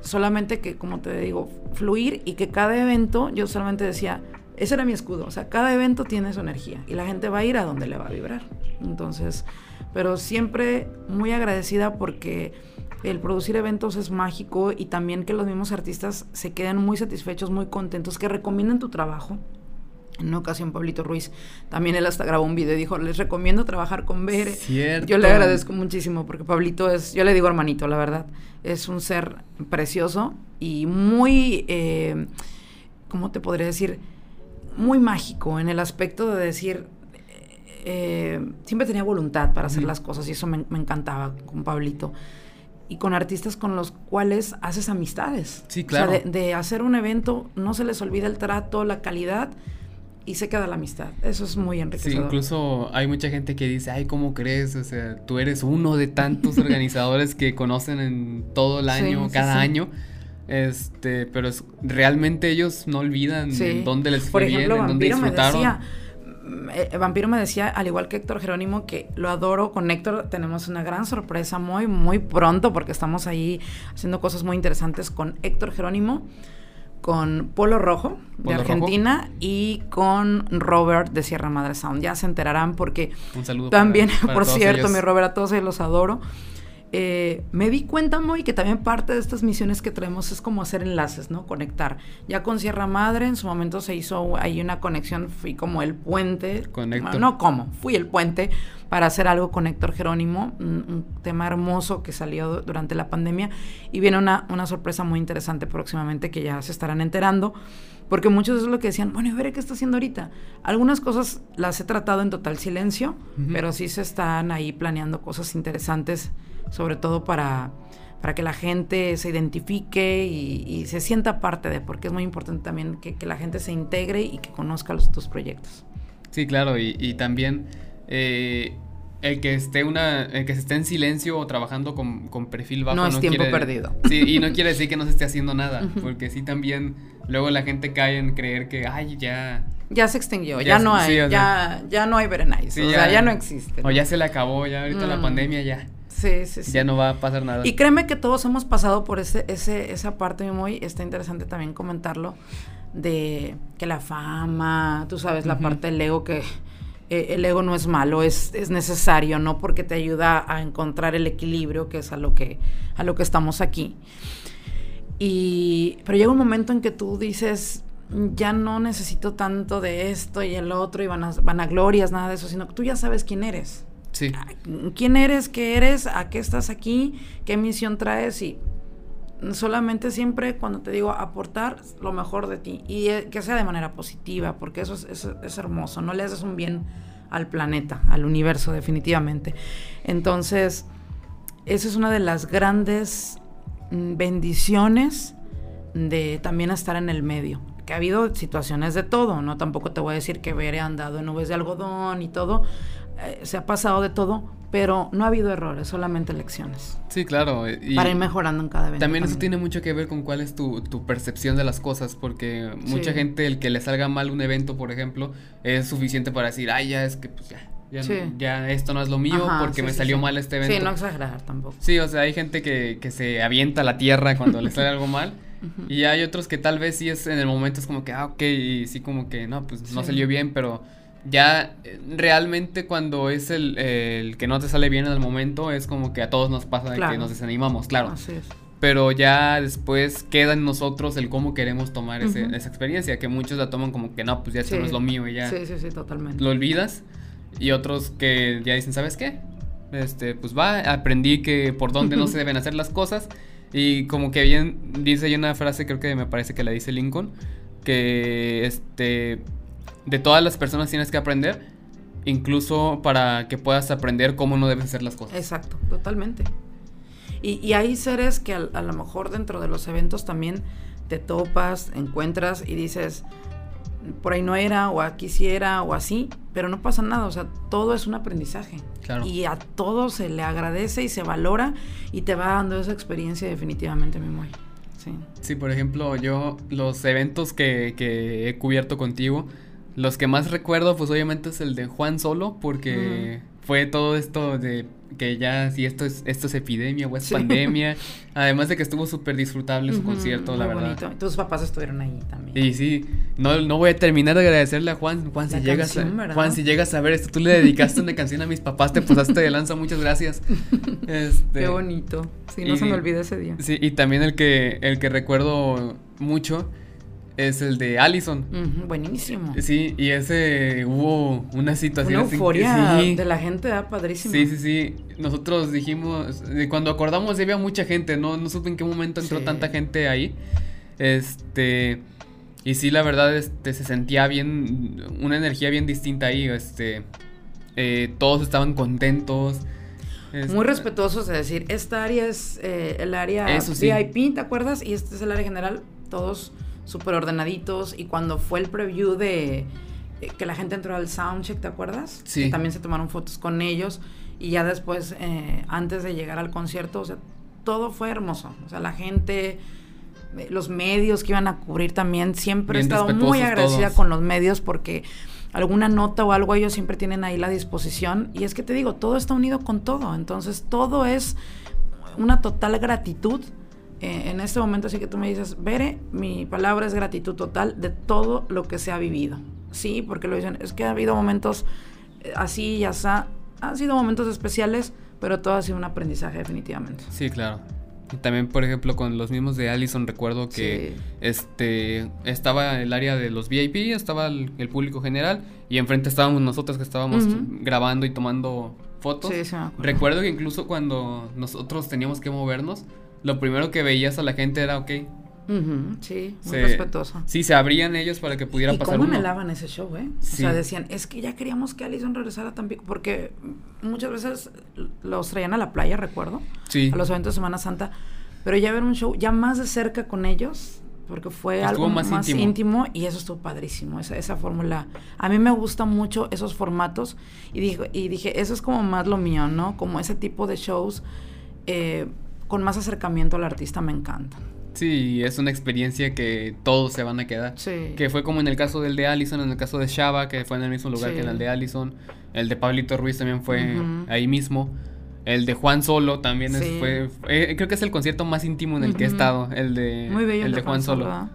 Solamente que, como te digo, fluir y que cada evento, yo solamente decía, ese era mi escudo, o sea, cada evento tiene su energía y la gente va a ir a donde le va a vibrar. Entonces, pero siempre muy agradecida porque el producir eventos es mágico y también que los mismos artistas se queden muy satisfechos, muy contentos, que recomienden tu trabajo. En una ocasión, Pablito Ruiz, también él hasta grabó un video y dijo, les recomiendo trabajar con Bere. Yo le agradezco muchísimo porque Pablito es, yo le digo hermanito, la verdad, es un ser precioso y muy, eh, ¿cómo te podría decir? Muy mágico en el aspecto de decir, eh, siempre tenía voluntad para hacer las cosas y eso me, me encantaba con Pablito y con artistas con los cuales haces amistades. Sí, claro. O sea, de, hacer un evento, no se les olvida el trato, la calidad y se queda la amistad. Eso es muy enriquecedor. Sí, incluso hay mucha gente que dice, ay, ¿cómo crees? O sea, tú eres uno de tantos (laughs) organizadores que conocen en todo el año, cada año. Este, pero es, realmente ellos no olvidan dónde les fue bien, en dónde disfrutaron. Eh, Vampiro me decía, al igual que Héctor Jerónimo, que lo adoro. Con Héctor tenemos una gran sorpresa muy, muy pronto, porque estamos ahí haciendo cosas muy interesantes con Héctor Jerónimo, con Polo Rojo de Argentina y con Robert de Sierra Madre Sound. Ya se enterarán porque Un saludo también, (laughs) por cierto, mi Robert, a todos ellos los adoro. Eh, me di cuenta muy que también parte de estas misiones que traemos es como hacer enlaces, ¿no? Conectar. Ya con Sierra Madre en su momento se hizo ahí una conexión, fui como el puente. Con Héctor. No, como, fui el puente para hacer algo con Héctor Jerónimo, un, tema hermoso que salió durante la pandemia y viene una, una sorpresa muy interesante próximamente que ya se estarán enterando. Porque muchos es lo que decían, bueno, y veré qué está haciendo ahorita. Algunas cosas las he tratado en total silencio, pero sí se están ahí planeando cosas interesantes sobre todo para, para que la gente se identifique y, se sienta parte de, porque es muy importante también que, la gente se integre y que conozca los, tus proyectos. Sí, claro, y, también eh, el que esté una, el que se esté en silencio o trabajando con, perfil bajo no es tiempo perdido. Sí, y no quiere decir que no se esté haciendo nada, porque sí también luego la gente cae en creer que ay ya ya se extinguió, ya, no hay, ya, ya no hay Berenice, o sea, ya no existe. O ya se le acabó, ya ahorita la mm. pandemia ya. Sí, sí, sí. Ya no va a pasar nada. Y créeme que todos hemos pasado por ese, ese, esa parte muy, está interesante también comentarlo, de que la fama, tú sabes, la parte del ego que eh, el ego no es malo, es, es, necesario, ¿no? Porque te ayuda a encontrar el equilibrio, que es a lo que, a lo que estamos aquí. Y, pero llega un momento en que tú dices, ya no necesito tanto de esto y el otro y van a, van a glorias, nada de eso, sino que tú ya sabes quién eres. Sí. ¿Quién eres? ¿Qué eres? ¿A qué estás aquí? ¿Qué misión traes? Y solamente siempre cuando te digo aportar lo mejor de ti y eh, que sea de manera positiva, porque eso es, hermoso, no le haces un bien al planeta, al universo definitivamente. Entonces, esa es una de las grandes mm, bendiciones de también estar en el medio. Que ha habido situaciones de todo, ¿no? Tampoco te voy a decir que Bere andado en nubes de algodón y todo, eh, se ha pasado de todo, pero no ha habido errores, solamente lecciones. Sí, claro. para ir mejorando en cada evento. También, eso tiene mucho que ver con cuál es tu, percepción de las cosas, porque mucha gente, el que le salga mal un evento, por ejemplo, es suficiente para decir, ay, ya es que pues ya. Ya, esto no es lo mío porque me salió mal este evento. Sí, no exagerar tampoco. Sí, o sea, hay gente que, que se avienta a la tierra cuando le sale algo mal. Y hay otros que tal vez sí es en el momento es como que, ah, ok, y sí como que, no, pues no salió bien, pero ya eh, realmente cuando es el, que no te sale bien en el momento, es como que a todos nos pasa de que nos desanimamos, claro. Así es. Pero ya después queda en nosotros el cómo queremos tomar esa experiencia, que muchos la toman como que no, pues ya eso no es lo mío y ya. Sí, sí, sí, totalmente. Lo olvidas. Y otros que ya dicen, ¿sabes qué? Este, pues va, aprendí que por dónde no se deben hacer las cosas. Y como que bien dice hay una frase, creo que me parece que la dice Lincoln, que este de todas las personas tienes que aprender, incluso para que puedas aprender cómo no debes hacer las cosas. Exacto, totalmente. Y, hay seres que a, lo mejor dentro de los eventos también te topas, encuentras y dices, por ahí no era, o aquí sí era, o así, pero no pasa nada, o sea, todo es un aprendizaje. Y a todo se le agradece y se valora y te va dando esa experiencia definitivamente, mi muy. sí. Sí, por ejemplo, yo los eventos que, que he cubierto contigo, los que más recuerdo, pues obviamente es el de Juan Solo, porque fue todo esto de que ya si esto es esto es epidemia o es pandemia. (laughs) Además de que estuvo súper disfrutable su concierto, la verdad. Bonito. Tus papás estuvieron ahí también. Y sí, no, no voy a terminar de agradecerle a Juan. Juan, si llegas a, Juan, si llegas a ver esto, tú le dedicaste una canción a mis papás, te pasaste de lanza, muchas gracias. (laughs) Este, Qué bonito. Sí, no se me olvida ese día. Sí, y también el que, el que recuerdo mucho es el de Allison. buenísimo. Sí, y ese hubo una situación. Una euforia de la gente, ah, padrísimo. Sí, sí, sí. Nosotros dijimos, cuando acordamos había mucha gente, no, no supe en qué momento entró tanta gente ahí. Este, y sí, la verdad, este, se sentía bien, una energía bien distinta ahí, este, eh, todos estaban contentos. Muy respetuosos de decir, esta área es eh, el área VIP, ¿te acuerdas? Y este es el área general, todos súper ordenaditos. Y cuando fue el preview de eh, que la gente entró al soundcheck, ¿te acuerdas? Sí. también se tomaron fotos con ellos. Y ya después, eh, antes de llegar al concierto, o sea, todo fue hermoso. O sea, la gente, eh, los medios que iban a cubrir también, siempre he estado muy agradecida con los medios porque alguna nota o algo ellos siempre tienen ahí la disposición. Y es que te digo, todo está unido con todo. Entonces, todo es una total gratitud eh, en este momento así que tú me dices, Bere, mi palabra es gratitud total de todo lo que se ha vivido. Sí, porque lo dicen, es que ha habido momentos eh, así y así, han sido momentos especiales, pero todo ha sido un aprendizaje definitivamente. Sí, claro. Y también, por ejemplo, con los mismos de Allison, recuerdo que este estaba el área de los VIP, estaba el, público general, y enfrente estábamos nosotros que estábamos grabando y tomando fotos. Sí, recuerdo que incluso cuando nosotros teníamos que movernos, lo primero que veías a la gente era, ok. sí, muy respetuoso. Sí, se abrían ellos para que pudieran pasar. ¿Cómo anhelaban ese show, eh? O sea, decían, es que ya queríamos que Alison regresara a Tampico, porque muchas veces los traían a la playa, recuerdo. Sí. A los eventos de Semana Santa. Pero ya ver un show ya más de cerca con ellos, porque fue algo más, íntimo. y eso estuvo padrísimo, esa, esa fórmula. A mí me gustan mucho esos formatos y dije, y dije, eso es como más lo mío, ¿no? Como ese tipo de shows. Eh, con más acercamiento al artista me encanta. Sí, es una experiencia que todos se van a quedar. Sí. Que fue como en el caso del de Allison, en el caso de Shaba, que fue en el mismo lugar que en el de Allison. El de Pablito Ruiz también fue ahí mismo. El de Juan Solo también fue, eh, Creo que es el concierto más íntimo en el que he estado. El de, el de, Juan, Solo.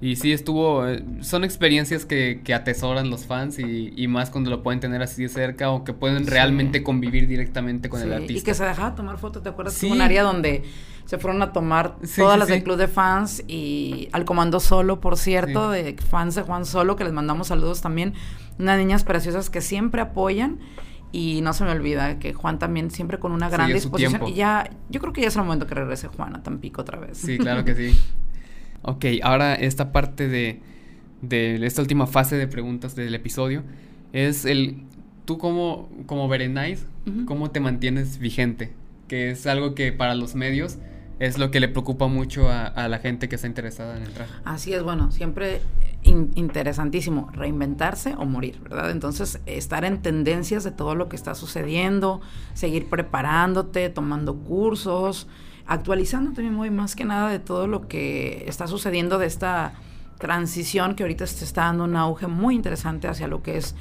Y sí, estuvo. Eh, son experiencias que, que atesoran los fans y, y, más cuando lo pueden tener así de cerca o que pueden realmente convivir directamente con el artista. Y que se dejaba tomar fotos, ¿te acuerdas? Sí. un área donde se fueron a tomar todas las del club de fans y al comando solo, por cierto, de fans de Juan Solo, que les mandamos saludos también. Unas niñas preciosas que siempre apoyan. Y no se me olvida que Juan también siempre con una gran disposición. Y ya, yo creo que ya es el momento que regrese Juan a Tampico otra vez. Sí, claro que sí. (laughs) Ok, ahora esta parte de, de esta última fase de preguntas del episodio es el, tú como, como Berenice, ¿cómo te mantienes vigente? Que es algo que para los medios es lo que le preocupa mucho a, la gente que está interesada en entrar. Así es, bueno, siempre interesantísimo, reinventarse o morir, ¿verdad? Entonces, estar en tendencias de todo lo que está sucediendo, seguir preparándote, tomando cursos, actualizando también muy más que nada de todo lo que está sucediendo de esta transición que ahorita se está dando un auge muy interesante hacia lo que es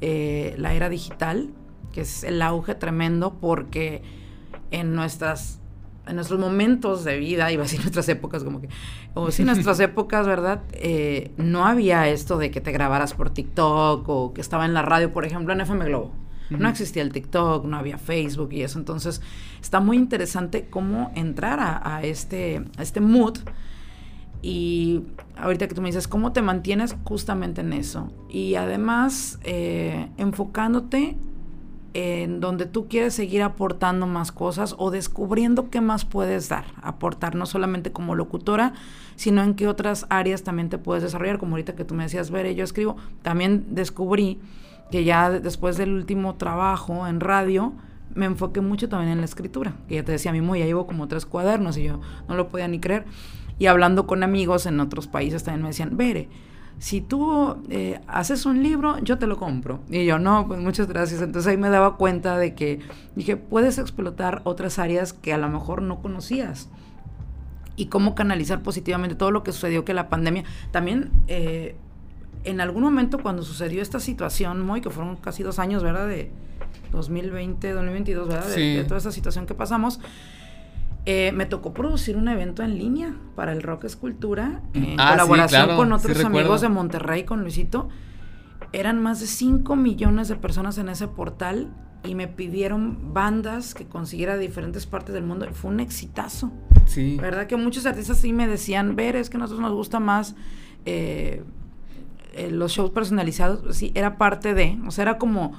eh, la era digital, que es el auge tremendo porque en nuestras en nuestros momentos de vida, iba a decir (laughs) nuestras épocas, como que, o si (laughs) nuestras épocas, ¿verdad? Eh, no había esto de que te grabaras por TikTok o que estaba en la radio, por ejemplo, en FM Globo. No existía el TikTok, no había Facebook y eso. Entonces, está muy interesante cómo entrar a, este, a este mood. Y ahorita que tú me dices, ¿cómo te mantienes justamente en eso? Y además, eh, enfocándote en donde tú quieres seguir aportando más cosas o descubriendo qué más puedes dar, aportar no solamente como locutora, sino en qué otras áreas también te puedes desarrollar, como ahorita que tú me decías, ver, yo escribo, también descubrí que ya después del último trabajo en radio, me enfoqué mucho también en la escritura, que ya te decía, mi muy, ya llevo como tres cuadernos y yo no lo podía ni creer. Y hablando con amigos en otros países también me decían, Bere, si tú eh, haces un libro, yo te lo compro. Y yo, no, pues muchas gracias. Entonces ahí me daba cuenta de que dije, puedes explotar otras áreas que a lo mejor no conocías. y cómo canalizar positivamente todo lo que sucedió que la pandemia. También eh, en algún momento cuando sucedió esta situación, muy que fueron casi dos años, ¿verdad? De 2020, 2022, ¿verdad? De, toda esta situación que pasamos. Eh, me tocó producir un evento en línea para el Rock Escultura en ah, colaboración con otros amigos de Monterrey, con Luisito. Eran más de 5 millones de personas en ese portal y me pidieron bandas que consiguiera de diferentes partes del mundo fue un exitazo. Sí. ¿Verdad? Que muchos artistas sí me decían, ver, es que a nosotros nos gusta más eh, eh, los shows personalizados. Sí, era parte de, o sea, era como,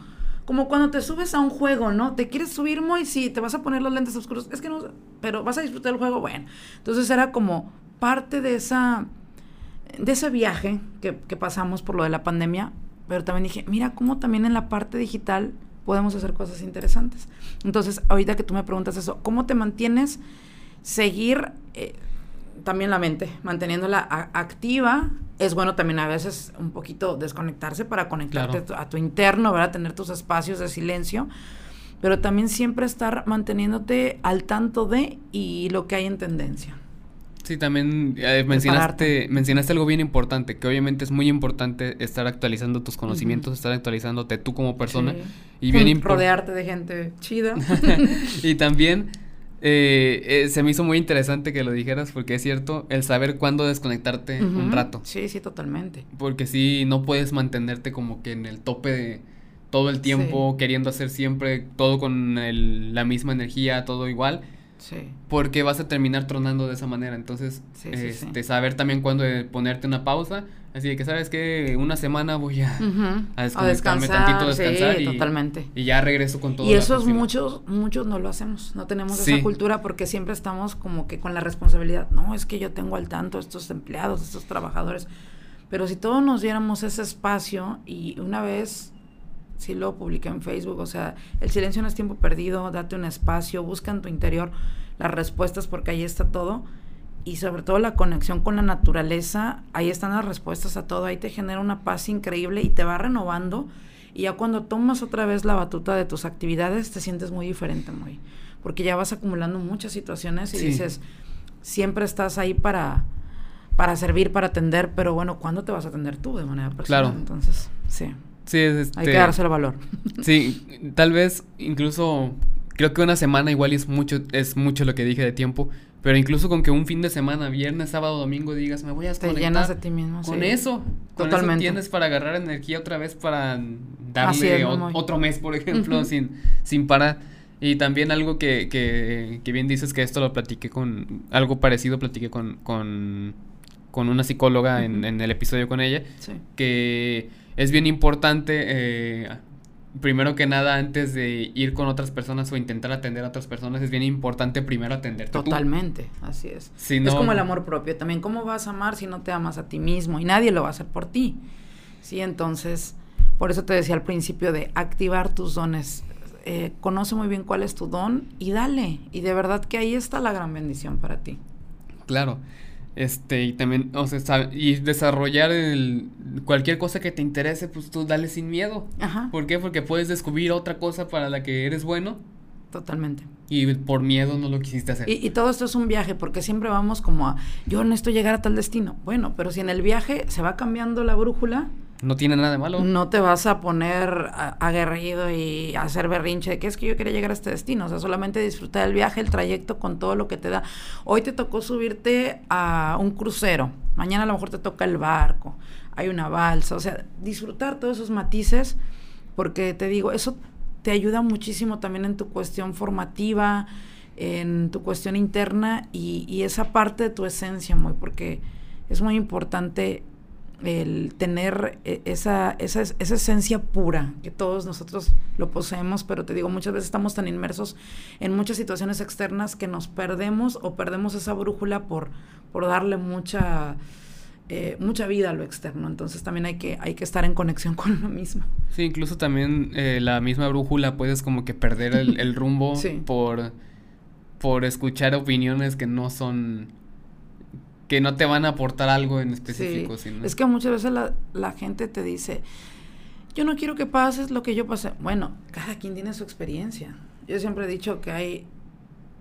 como cuando te subes a un juego, ¿no? Te quieres subir muy, sí, te vas a poner los lentes oscuros, es que no, pero vas a disfrutar el juego, bueno. Entonces era como parte de esa, de ese viaje que, que pasamos por lo de la pandemia, pero también dije, mira cómo también en la parte digital podemos hacer cosas interesantes. Entonces, ahorita que tú me preguntas eso, ¿cómo te mantienes? Seguir eh, también la mente, manteniéndola activa. Es bueno también a veces un poquito desconectarse para conectarte a tu interno, ¿verdad? Tener tus espacios de silencio. Pero también siempre estar manteniéndote al tanto de y lo que hay en tendencia. Sí, también eh, mencionaste, mencionaste algo bien importante, que obviamente es muy importante estar actualizando tus conocimientos, estar actualizándote tú como persona. Y bien Rodearte de gente chida. (laughs) y también eh, eh, se me hizo muy interesante que lo dijeras, porque es cierto, el saber cuándo desconectarte un rato. Sí, sí, totalmente. Porque si no puedes mantenerte como que en el tope de todo el tiempo, queriendo hacer siempre todo con la misma energía, todo igual porque vas a terminar tronando de esa manera. Entonces, este, saber también cuándo ponerte una pausa. Así de que sabes que una semana voy a, (laughs) a, descansar, tantito, descansar y, totalmente. y ya regreso con todo. Y eso es muchos, muchos no lo hacemos, no tenemos esa cultura porque siempre estamos como que con la responsabilidad. No, es que yo tengo al tanto estos empleados, estos trabajadores. Pero si todos nos diéramos ese espacio y una vez sí lo publiqué en Facebook, o sea, el silencio no es tiempo perdido, date un espacio, busca en tu interior las respuestas porque ahí está todo y sobre todo la conexión con la naturaleza, ahí están las respuestas a todo, ahí te genera una paz increíble y te va renovando y ya cuando tomas otra vez la batuta de tus actividades te sientes muy diferente, muy, porque ya vas acumulando muchas situaciones y dices, siempre estás ahí para para servir, para atender, pero bueno, ¿cuándo te vas a atender tú de manera personal? Claro. Entonces, sí. Sí, es este, Hay que darse el valor. (laughs) Sí, tal vez incluso creo que una semana igual es mucho es mucho lo que dije de tiempo, pero incluso con que un fin de semana, viernes, sábado, domingo digas, me voy a desconectar. Te llenas de ti mismo, Con eso, Totalmente. tienes para agarrar energía otra vez para darle otro mes, por ejemplo, sin sin parar. Y también algo que, que, que, bien dices que esto lo platiqué con algo parecido platiqué con con, con una psicóloga en, en el episodio con ella, sí. que es bien importante, eh, primero que nada, antes de ir con otras personas o intentar atender a otras personas, es bien importante primero atenderte. Totalmente, así es. es como el amor propio. También, ¿cómo vas a amar si no te amas a ti mismo? Y nadie lo va a hacer por ti. Sí, entonces, por eso te decía al principio de activar tus dones. Eh, conoce muy bien cuál es tu don y dale. Y de verdad que ahí está la gran bendición para ti. Claro. Este, y también, o sea, y desarrollar el, cualquier cosa que te interese, pues tú dale sin miedo. Ajá. ¿Por qué? Porque puedes descubrir otra cosa para la que eres bueno. Totalmente. Y por miedo no lo quisiste hacer. Y, y, todo esto es un viaje, porque siempre vamos como a, yo necesito llegar a tal destino. Bueno, pero si en el viaje se va cambiando la brújula, no tiene nada de malo. No te vas a poner aguerrido y hacer berrinche de que es que yo quería llegar a este destino. O sea, solamente disfrutar el viaje, el trayecto con todo lo que te da. Hoy te tocó subirte a un crucero. Mañana a lo mejor te toca el barco. Hay una balsa. O sea, disfrutar todos esos matices. Porque te digo, eso te ayuda muchísimo también en tu cuestión formativa, en tu cuestión interna y, y esa parte de tu esencia, muy, porque es muy importante el tener eh, esa, esa, esa, esencia pura, que todos nosotros lo poseemos, pero te digo, muchas veces estamos tan inmersos en muchas situaciones externas que nos perdemos o perdemos esa brújula por, por darle mucha, eh, mucha vida a lo externo. Entonces también hay que, hay que estar en conexión (laughs) con lo mismo. Sí, incluso también eh, la misma brújula puedes como que perder el, rumbo (laughs) por, por escuchar opiniones que no son que no te van a aportar algo en específico. Es que muchas veces la, gente te dice, yo no quiero que pases lo que yo pasé. Bueno, cada quien tiene su experiencia. Yo siempre he dicho que hay,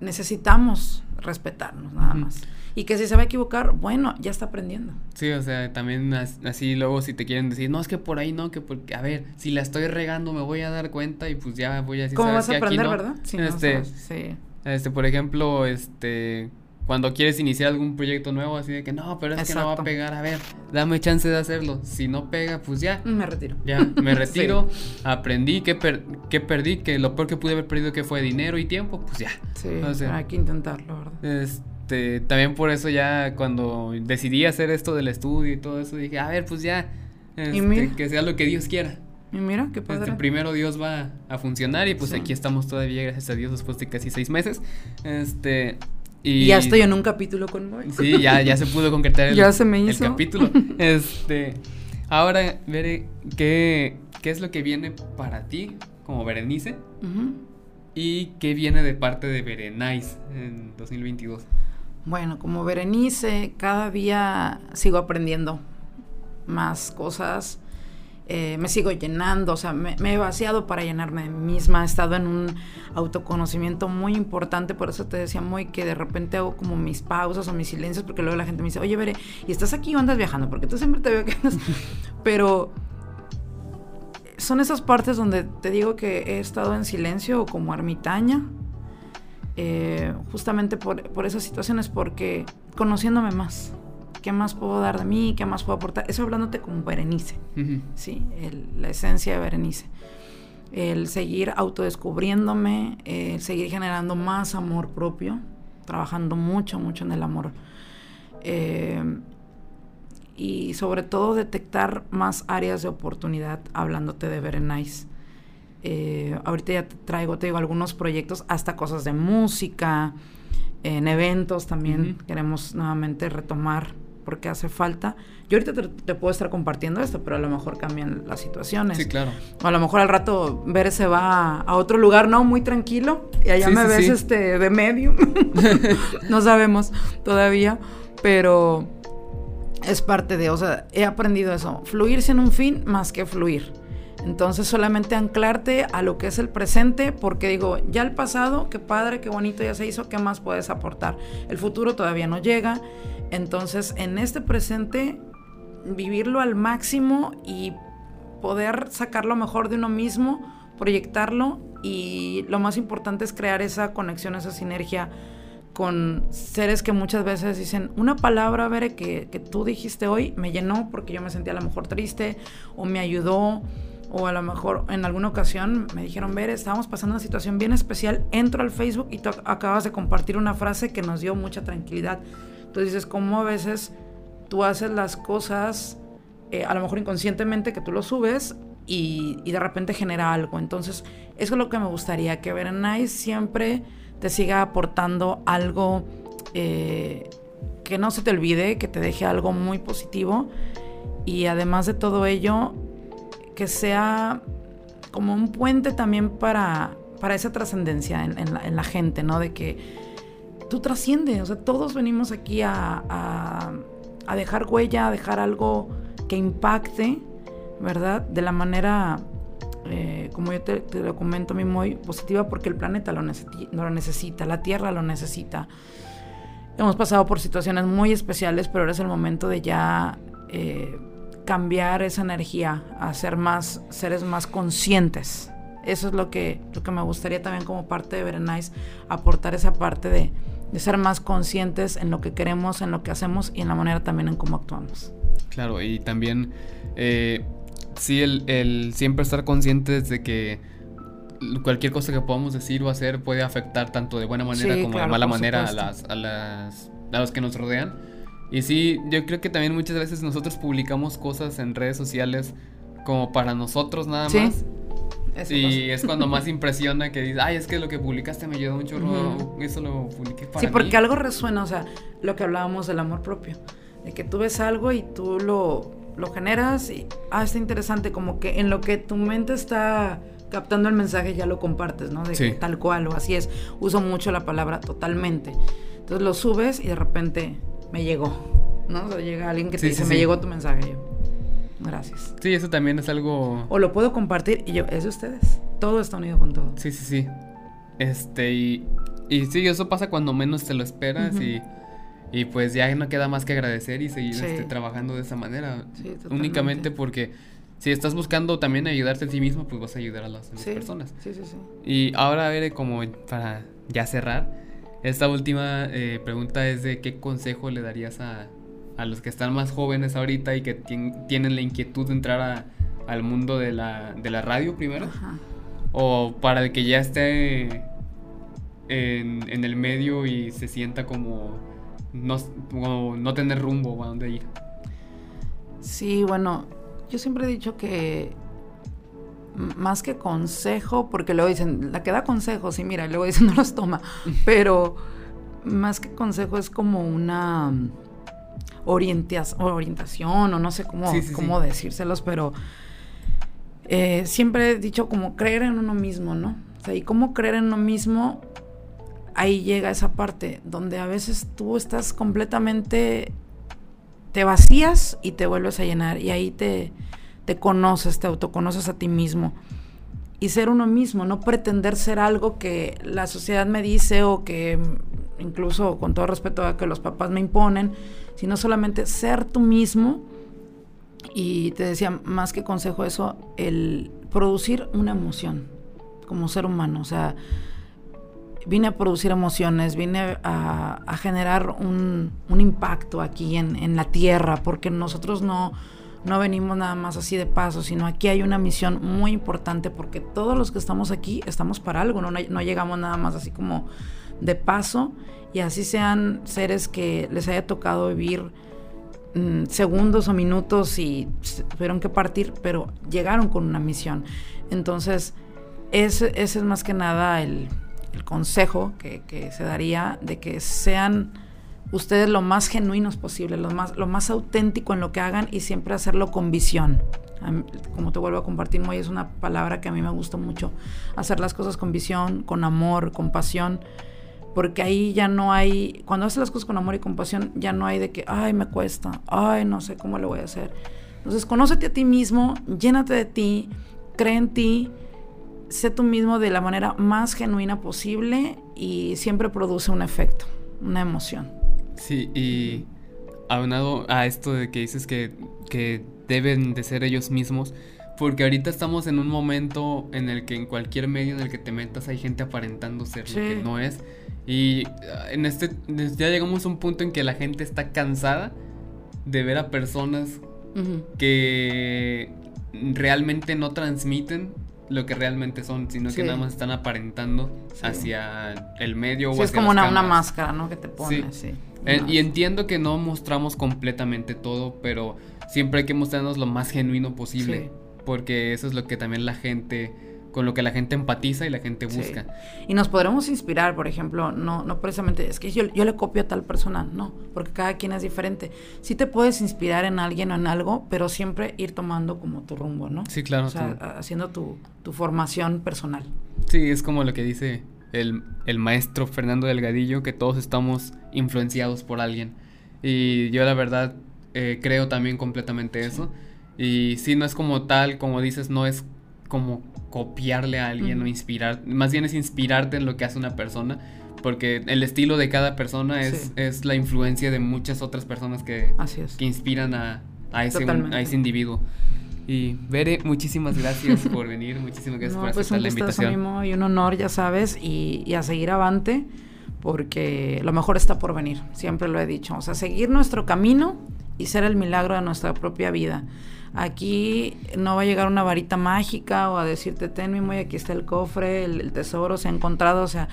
necesitamos respetarnos nada más. Y que si se va a equivocar, bueno, ya está aprendiendo. Sí, o sea, también así luego si te quieren decir, no, es que por ahí no, que porque, a ver, si la estoy regando me voy a dar cuenta y pues ya voy a decir, ¿Cómo vas a aprender, verdad? este, sí. Este, por ejemplo, este, cuando quieres iniciar algún proyecto nuevo, así de que no, pero es que no va a pegar, a ver, dame chance de hacerlo. Si no pega, pues ya. Me retiro. Ya, me (laughs) retiro, aprendí que, que perdí, que lo peor que pude haber perdido que fue dinero y tiempo, pues ya. Sí, hay que intentarlo, ¿verdad? Este, también por eso ya cuando decidí hacer esto del estudio y todo eso, dije, a ver, pues ya, este, que sea lo que Dios quiera. Y mira, qué padre. Este, primero Dios va a funcionar y pues aquí estamos todavía, gracias a Dios, después de casi seis meses. Este, y, ya estoy en un capítulo con Moy. Sí, ya, ya se pudo concretar el, (laughs) ya se me hizo. el capítulo. (laughs) Este, ahora, veré qué, qué es lo que viene para ti como Berenice y qué viene de parte de Berenice en 2022. Bueno, como Berenice, cada día sigo aprendiendo más cosas eh, me sigo llenando, o sea, me, he vaciado para llenarme de mí misma, he estado en un autoconocimiento muy importante, por eso te decía muy que de repente hago como mis pausas o mis silencios, porque luego la gente me dice, oye, Veré, ¿y estás aquí o andas viajando? Porque tú siempre te veo que andas... (laughs) Pero son esas partes donde te digo que he estado en silencio o como ermitaña, eh, justamente por, por esas situaciones, porque conociéndome más ¿Qué más puedo dar de mí? ¿Qué más puedo aportar? Eso hablándote como Berenice, ¿sí? la esencia de Berenice. El seguir autodescubriéndome, el seguir generando más amor propio, trabajando mucho, mucho en el amor. Eh, y sobre todo detectar más áreas de oportunidad hablándote de Berenice. Eh, ahorita ya te traigo, te digo, algunos proyectos, hasta cosas de música, en eventos también. Queremos nuevamente retomar porque hace falta. Yo ahorita te, puedo estar compartiendo esto, pero a lo mejor cambian las situaciones. Sí, claro. O a lo mejor al rato ver se va a, otro lugar, no muy tranquilo, y allá me ves este de medio. (laughs) no sabemos todavía, pero es parte de, o sea, he aprendido eso, fluir sin un fin más que fluir. Entonces solamente anclarte a lo que es el presente, porque digo, ya el pasado, qué padre, qué bonito ya se hizo, ¿qué más puedes aportar? El futuro todavía no llega entonces, en este presente, vivirlo al máximo y poder sacar lo mejor de uno mismo, proyectarlo y lo más importante es crear esa conexión, esa sinergia con seres que muchas veces dicen, una palabra, Bere, que, que tú dijiste hoy me llenó porque yo me sentía a lo mejor triste o me ayudó o a lo mejor en alguna ocasión me dijeron, Bere, estábamos pasando una situación bien especial, entro al Facebook y tú acabas de compartir una frase que nos dio mucha tranquilidad. Entonces dices, ¿cómo a veces tú haces las cosas, eh, a lo mejor inconscientemente, que tú lo subes y, de repente genera algo? Entonces, eso es lo que me gustaría, que Nice siempre te siga aportando algo eh, que no se te olvide, que te deje algo muy positivo y además de todo ello, que sea como un puente también para, para esa trascendencia en, en la gente, ¿no? De que tú trasciendes, o sea, todos venimos aquí a, a, dejar huella, a dejar algo que impacte, ¿verdad? De la manera, eh, como yo te, lo comento mí, muy positiva, porque el planeta lo, lo necesita, la Tierra lo necesita. Hemos pasado por situaciones muy especiales, pero ahora es el momento de ya eh, cambiar esa energía, a ser más seres más conscientes. Eso es lo que, lo que me gustaría también como parte de Berenice, aportar esa parte de, de ser más conscientes en lo que queremos, en lo que hacemos y en la manera también en cómo actuamos. Claro, y también eh, sí el, siempre estar conscientes de que cualquier cosa que podamos decir o hacer puede afectar tanto de buena manera como de mala manera a las, a las a los que nos rodean. Y sí, yo creo que también muchas veces nosotros publicamos cosas en redes sociales como para nosotros nada más y es cuando más (laughs) impresiona que dices, ay, es que lo que publicaste me ayudó un chorro, eso lo publiqué para Sí, porque algo resuena, o sea, lo que hablábamos del amor propio, de que tú ves algo y tú lo, lo generas y, ah, está interesante, como que en lo que tu mente está captando el mensaje ya lo compartes, ¿no? De que tal cual o así es. Uso mucho la palabra totalmente. Entonces lo subes y de repente me llegó, ¿no? O sea, llega alguien que te dice, me llegó tu mensaje. Yo, Gracias. Sí, eso también es algo... O lo puedo compartir y yo, es de ustedes. Todo está unido con todo. Sí, sí, sí. Este, y, y sí, eso pasa cuando menos te lo esperas y, Y pues ya no queda más que agradecer y seguir este, trabajando de esa manera. Únicamente porque si estás buscando también ayudarte a ti mismo, pues vas a ayudar a las personas. Sí, sí, sí. Y ahora, a ver, como para ya cerrar, esta última eh, pregunta es de qué consejo le darías a, a los que están más jóvenes ahorita y que tienen la inquietud de entrar al mundo de la, de la radio primero. O para el que ya esté en, en el medio y se sienta como no, no tener rumbo a dónde ir. Sí, bueno, yo siempre he dicho que más que consejo, porque luego dicen, la que da consejos, sí, mira, luego dicen no los toma, (laughs) pero más que consejo es como una orientación o no sé cómo, cómo decírselos, pero eh, siempre he dicho como creer en uno mismo, ¿no? O sea, y cómo creer en uno mismo ahí llega esa parte donde a veces tú estás completamente, te vacías y te vuelves a llenar y ahí te, te conoces, te autoconoces a ti mismo. Y ser uno mismo, no pretender ser algo que la sociedad me dice o que incluso con todo respeto a que los papás me imponen, sino solamente ser tú mismo. Y te decía, más que consejo eso, el producir una emoción como ser humano. O sea, vine a producir emociones, vine a, generar un, impacto aquí en, la tierra, porque nosotros no, no venimos nada más así de paso, sino aquí hay una misión muy importante, porque todos los que estamos aquí estamos para algo, no, no llegamos nada más así como de paso, y así sean seres que les haya tocado vivir mm, segundos o minutos y tuvieron que partir, pero llegaron con una misión. Entonces, ese es más que nada el, el consejo que, se daría de que sean ustedes lo más genuinos posible, lo más, lo más auténtico en lo que hagan y siempre hacerlo con visión. Como te vuelvo a compartir, es una palabra que a mí me gusta mucho. Hacer las cosas con visión, con amor, con pasión. Porque ahí ya no hay, cuando haces las cosas con amor y compasión, ya no hay de que, ay, me cuesta, ay, no sé cómo lo voy a hacer. Entonces, conócete a ti mismo, llénate de ti, cree en ti sé tú mismo de la manera más genuina posible y siempre produce un efecto, una emoción. Sí, y aunado a esto de que dices que, que deben de ser ellos mismos, porque ahorita estamos en un momento en el que en cualquier medio en el que te metas hay gente aparentando ser lo que no es. Y ah, en este ya llegamos a un punto en que la gente está cansada de ver a personas que realmente no transmiten lo que realmente son, sino que nada más están aparentando hacia el medio o hacia es como una, una, máscara, ¿no? Que te pones, sí. Eh, y entiendo que no mostramos completamente todo, pero siempre hay que mostrarnos lo más genuino posible, porque eso es lo que también la gente con lo que la gente empatiza y la gente busca. Y nos podremos inspirar, por ejemplo, no, no precisamente, es que yo, yo, le copio a tal persona, no, porque cada quien es diferente. Sí te puedes inspirar en alguien o en algo, pero siempre ir tomando como tu rumbo, ¿no? Sí, claro. O sea, haciendo tu, tu, formación personal. Sí, es como lo que dice el, el maestro Fernando Delgadillo, que todos estamos influenciados por alguien. Y yo la verdad eh, creo también completamente eso. Y si no es como tal, como dices, no es como copiarle a alguien o inspirar, más bien es inspirarte en lo que hace una persona, porque el estilo de cada persona es, es la influencia de muchas otras personas que, que inspiran a, a, ese, a ese individuo. Y Bere, muchísimas gracias (laughs) por venir, muchísimas gracias por pues aceptar la invitación. y un honor, ya sabes, y, y, a seguir avante, porque lo mejor está por venir, siempre lo he dicho. O sea, seguir nuestro camino y ser el milagro de nuestra propia vida. Aquí no va a llegar una varita mágica o a decirte, ten mi muy, aquí está el cofre, el, tesoro se ha encontrado, o sea,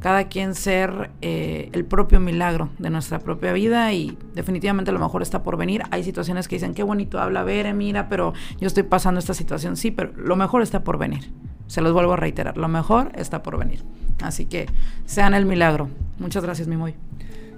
cada quien ser eh, el propio milagro de nuestra propia vida y definitivamente lo mejor está por venir. Hay situaciones que dicen, qué bonito habla, ver, mira, pero yo estoy pasando esta situación, sí, pero lo mejor está por venir. Se los vuelvo a reiterar, lo mejor está por venir. Así que sean el milagro. Muchas gracias, mi muy.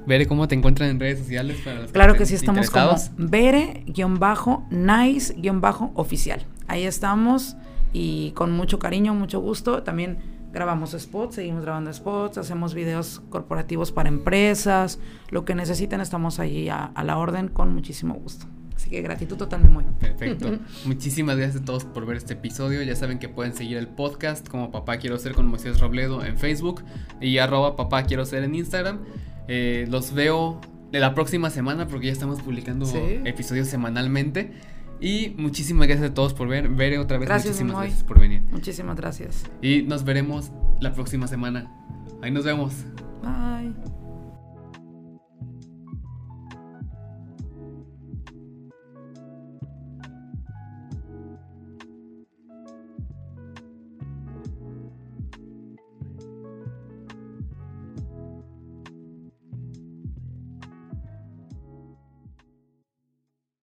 Bere, ¿cómo te encuentran en redes sociales? claro que sí, estamos como Bere-Nice-Oficial. Ahí estamos y con mucho cariño, mucho gusto. También grabamos spots, seguimos grabando spots, hacemos videos corporativos para empresas. Lo que necesiten, estamos allí a, la orden con muchísimo gusto. Así que gratitud total, muy. Perfecto. (laughs) Muchísimas gracias a todos por ver este episodio. Ya saben que pueden seguir el podcast como Papá Quiero Ser con Moisés Robledo en Facebook y arroba Papá Quiero Ser en Instagram. Eh, los veo de la próxima semana porque ya estamos publicando episodios semanalmente. Y muchísimas gracias a todos por ver. Veré otra vez, muchísimas gracias por venir. Muchísimas gracias. Y nos veremos la próxima semana. Ahí nos vemos. Bye.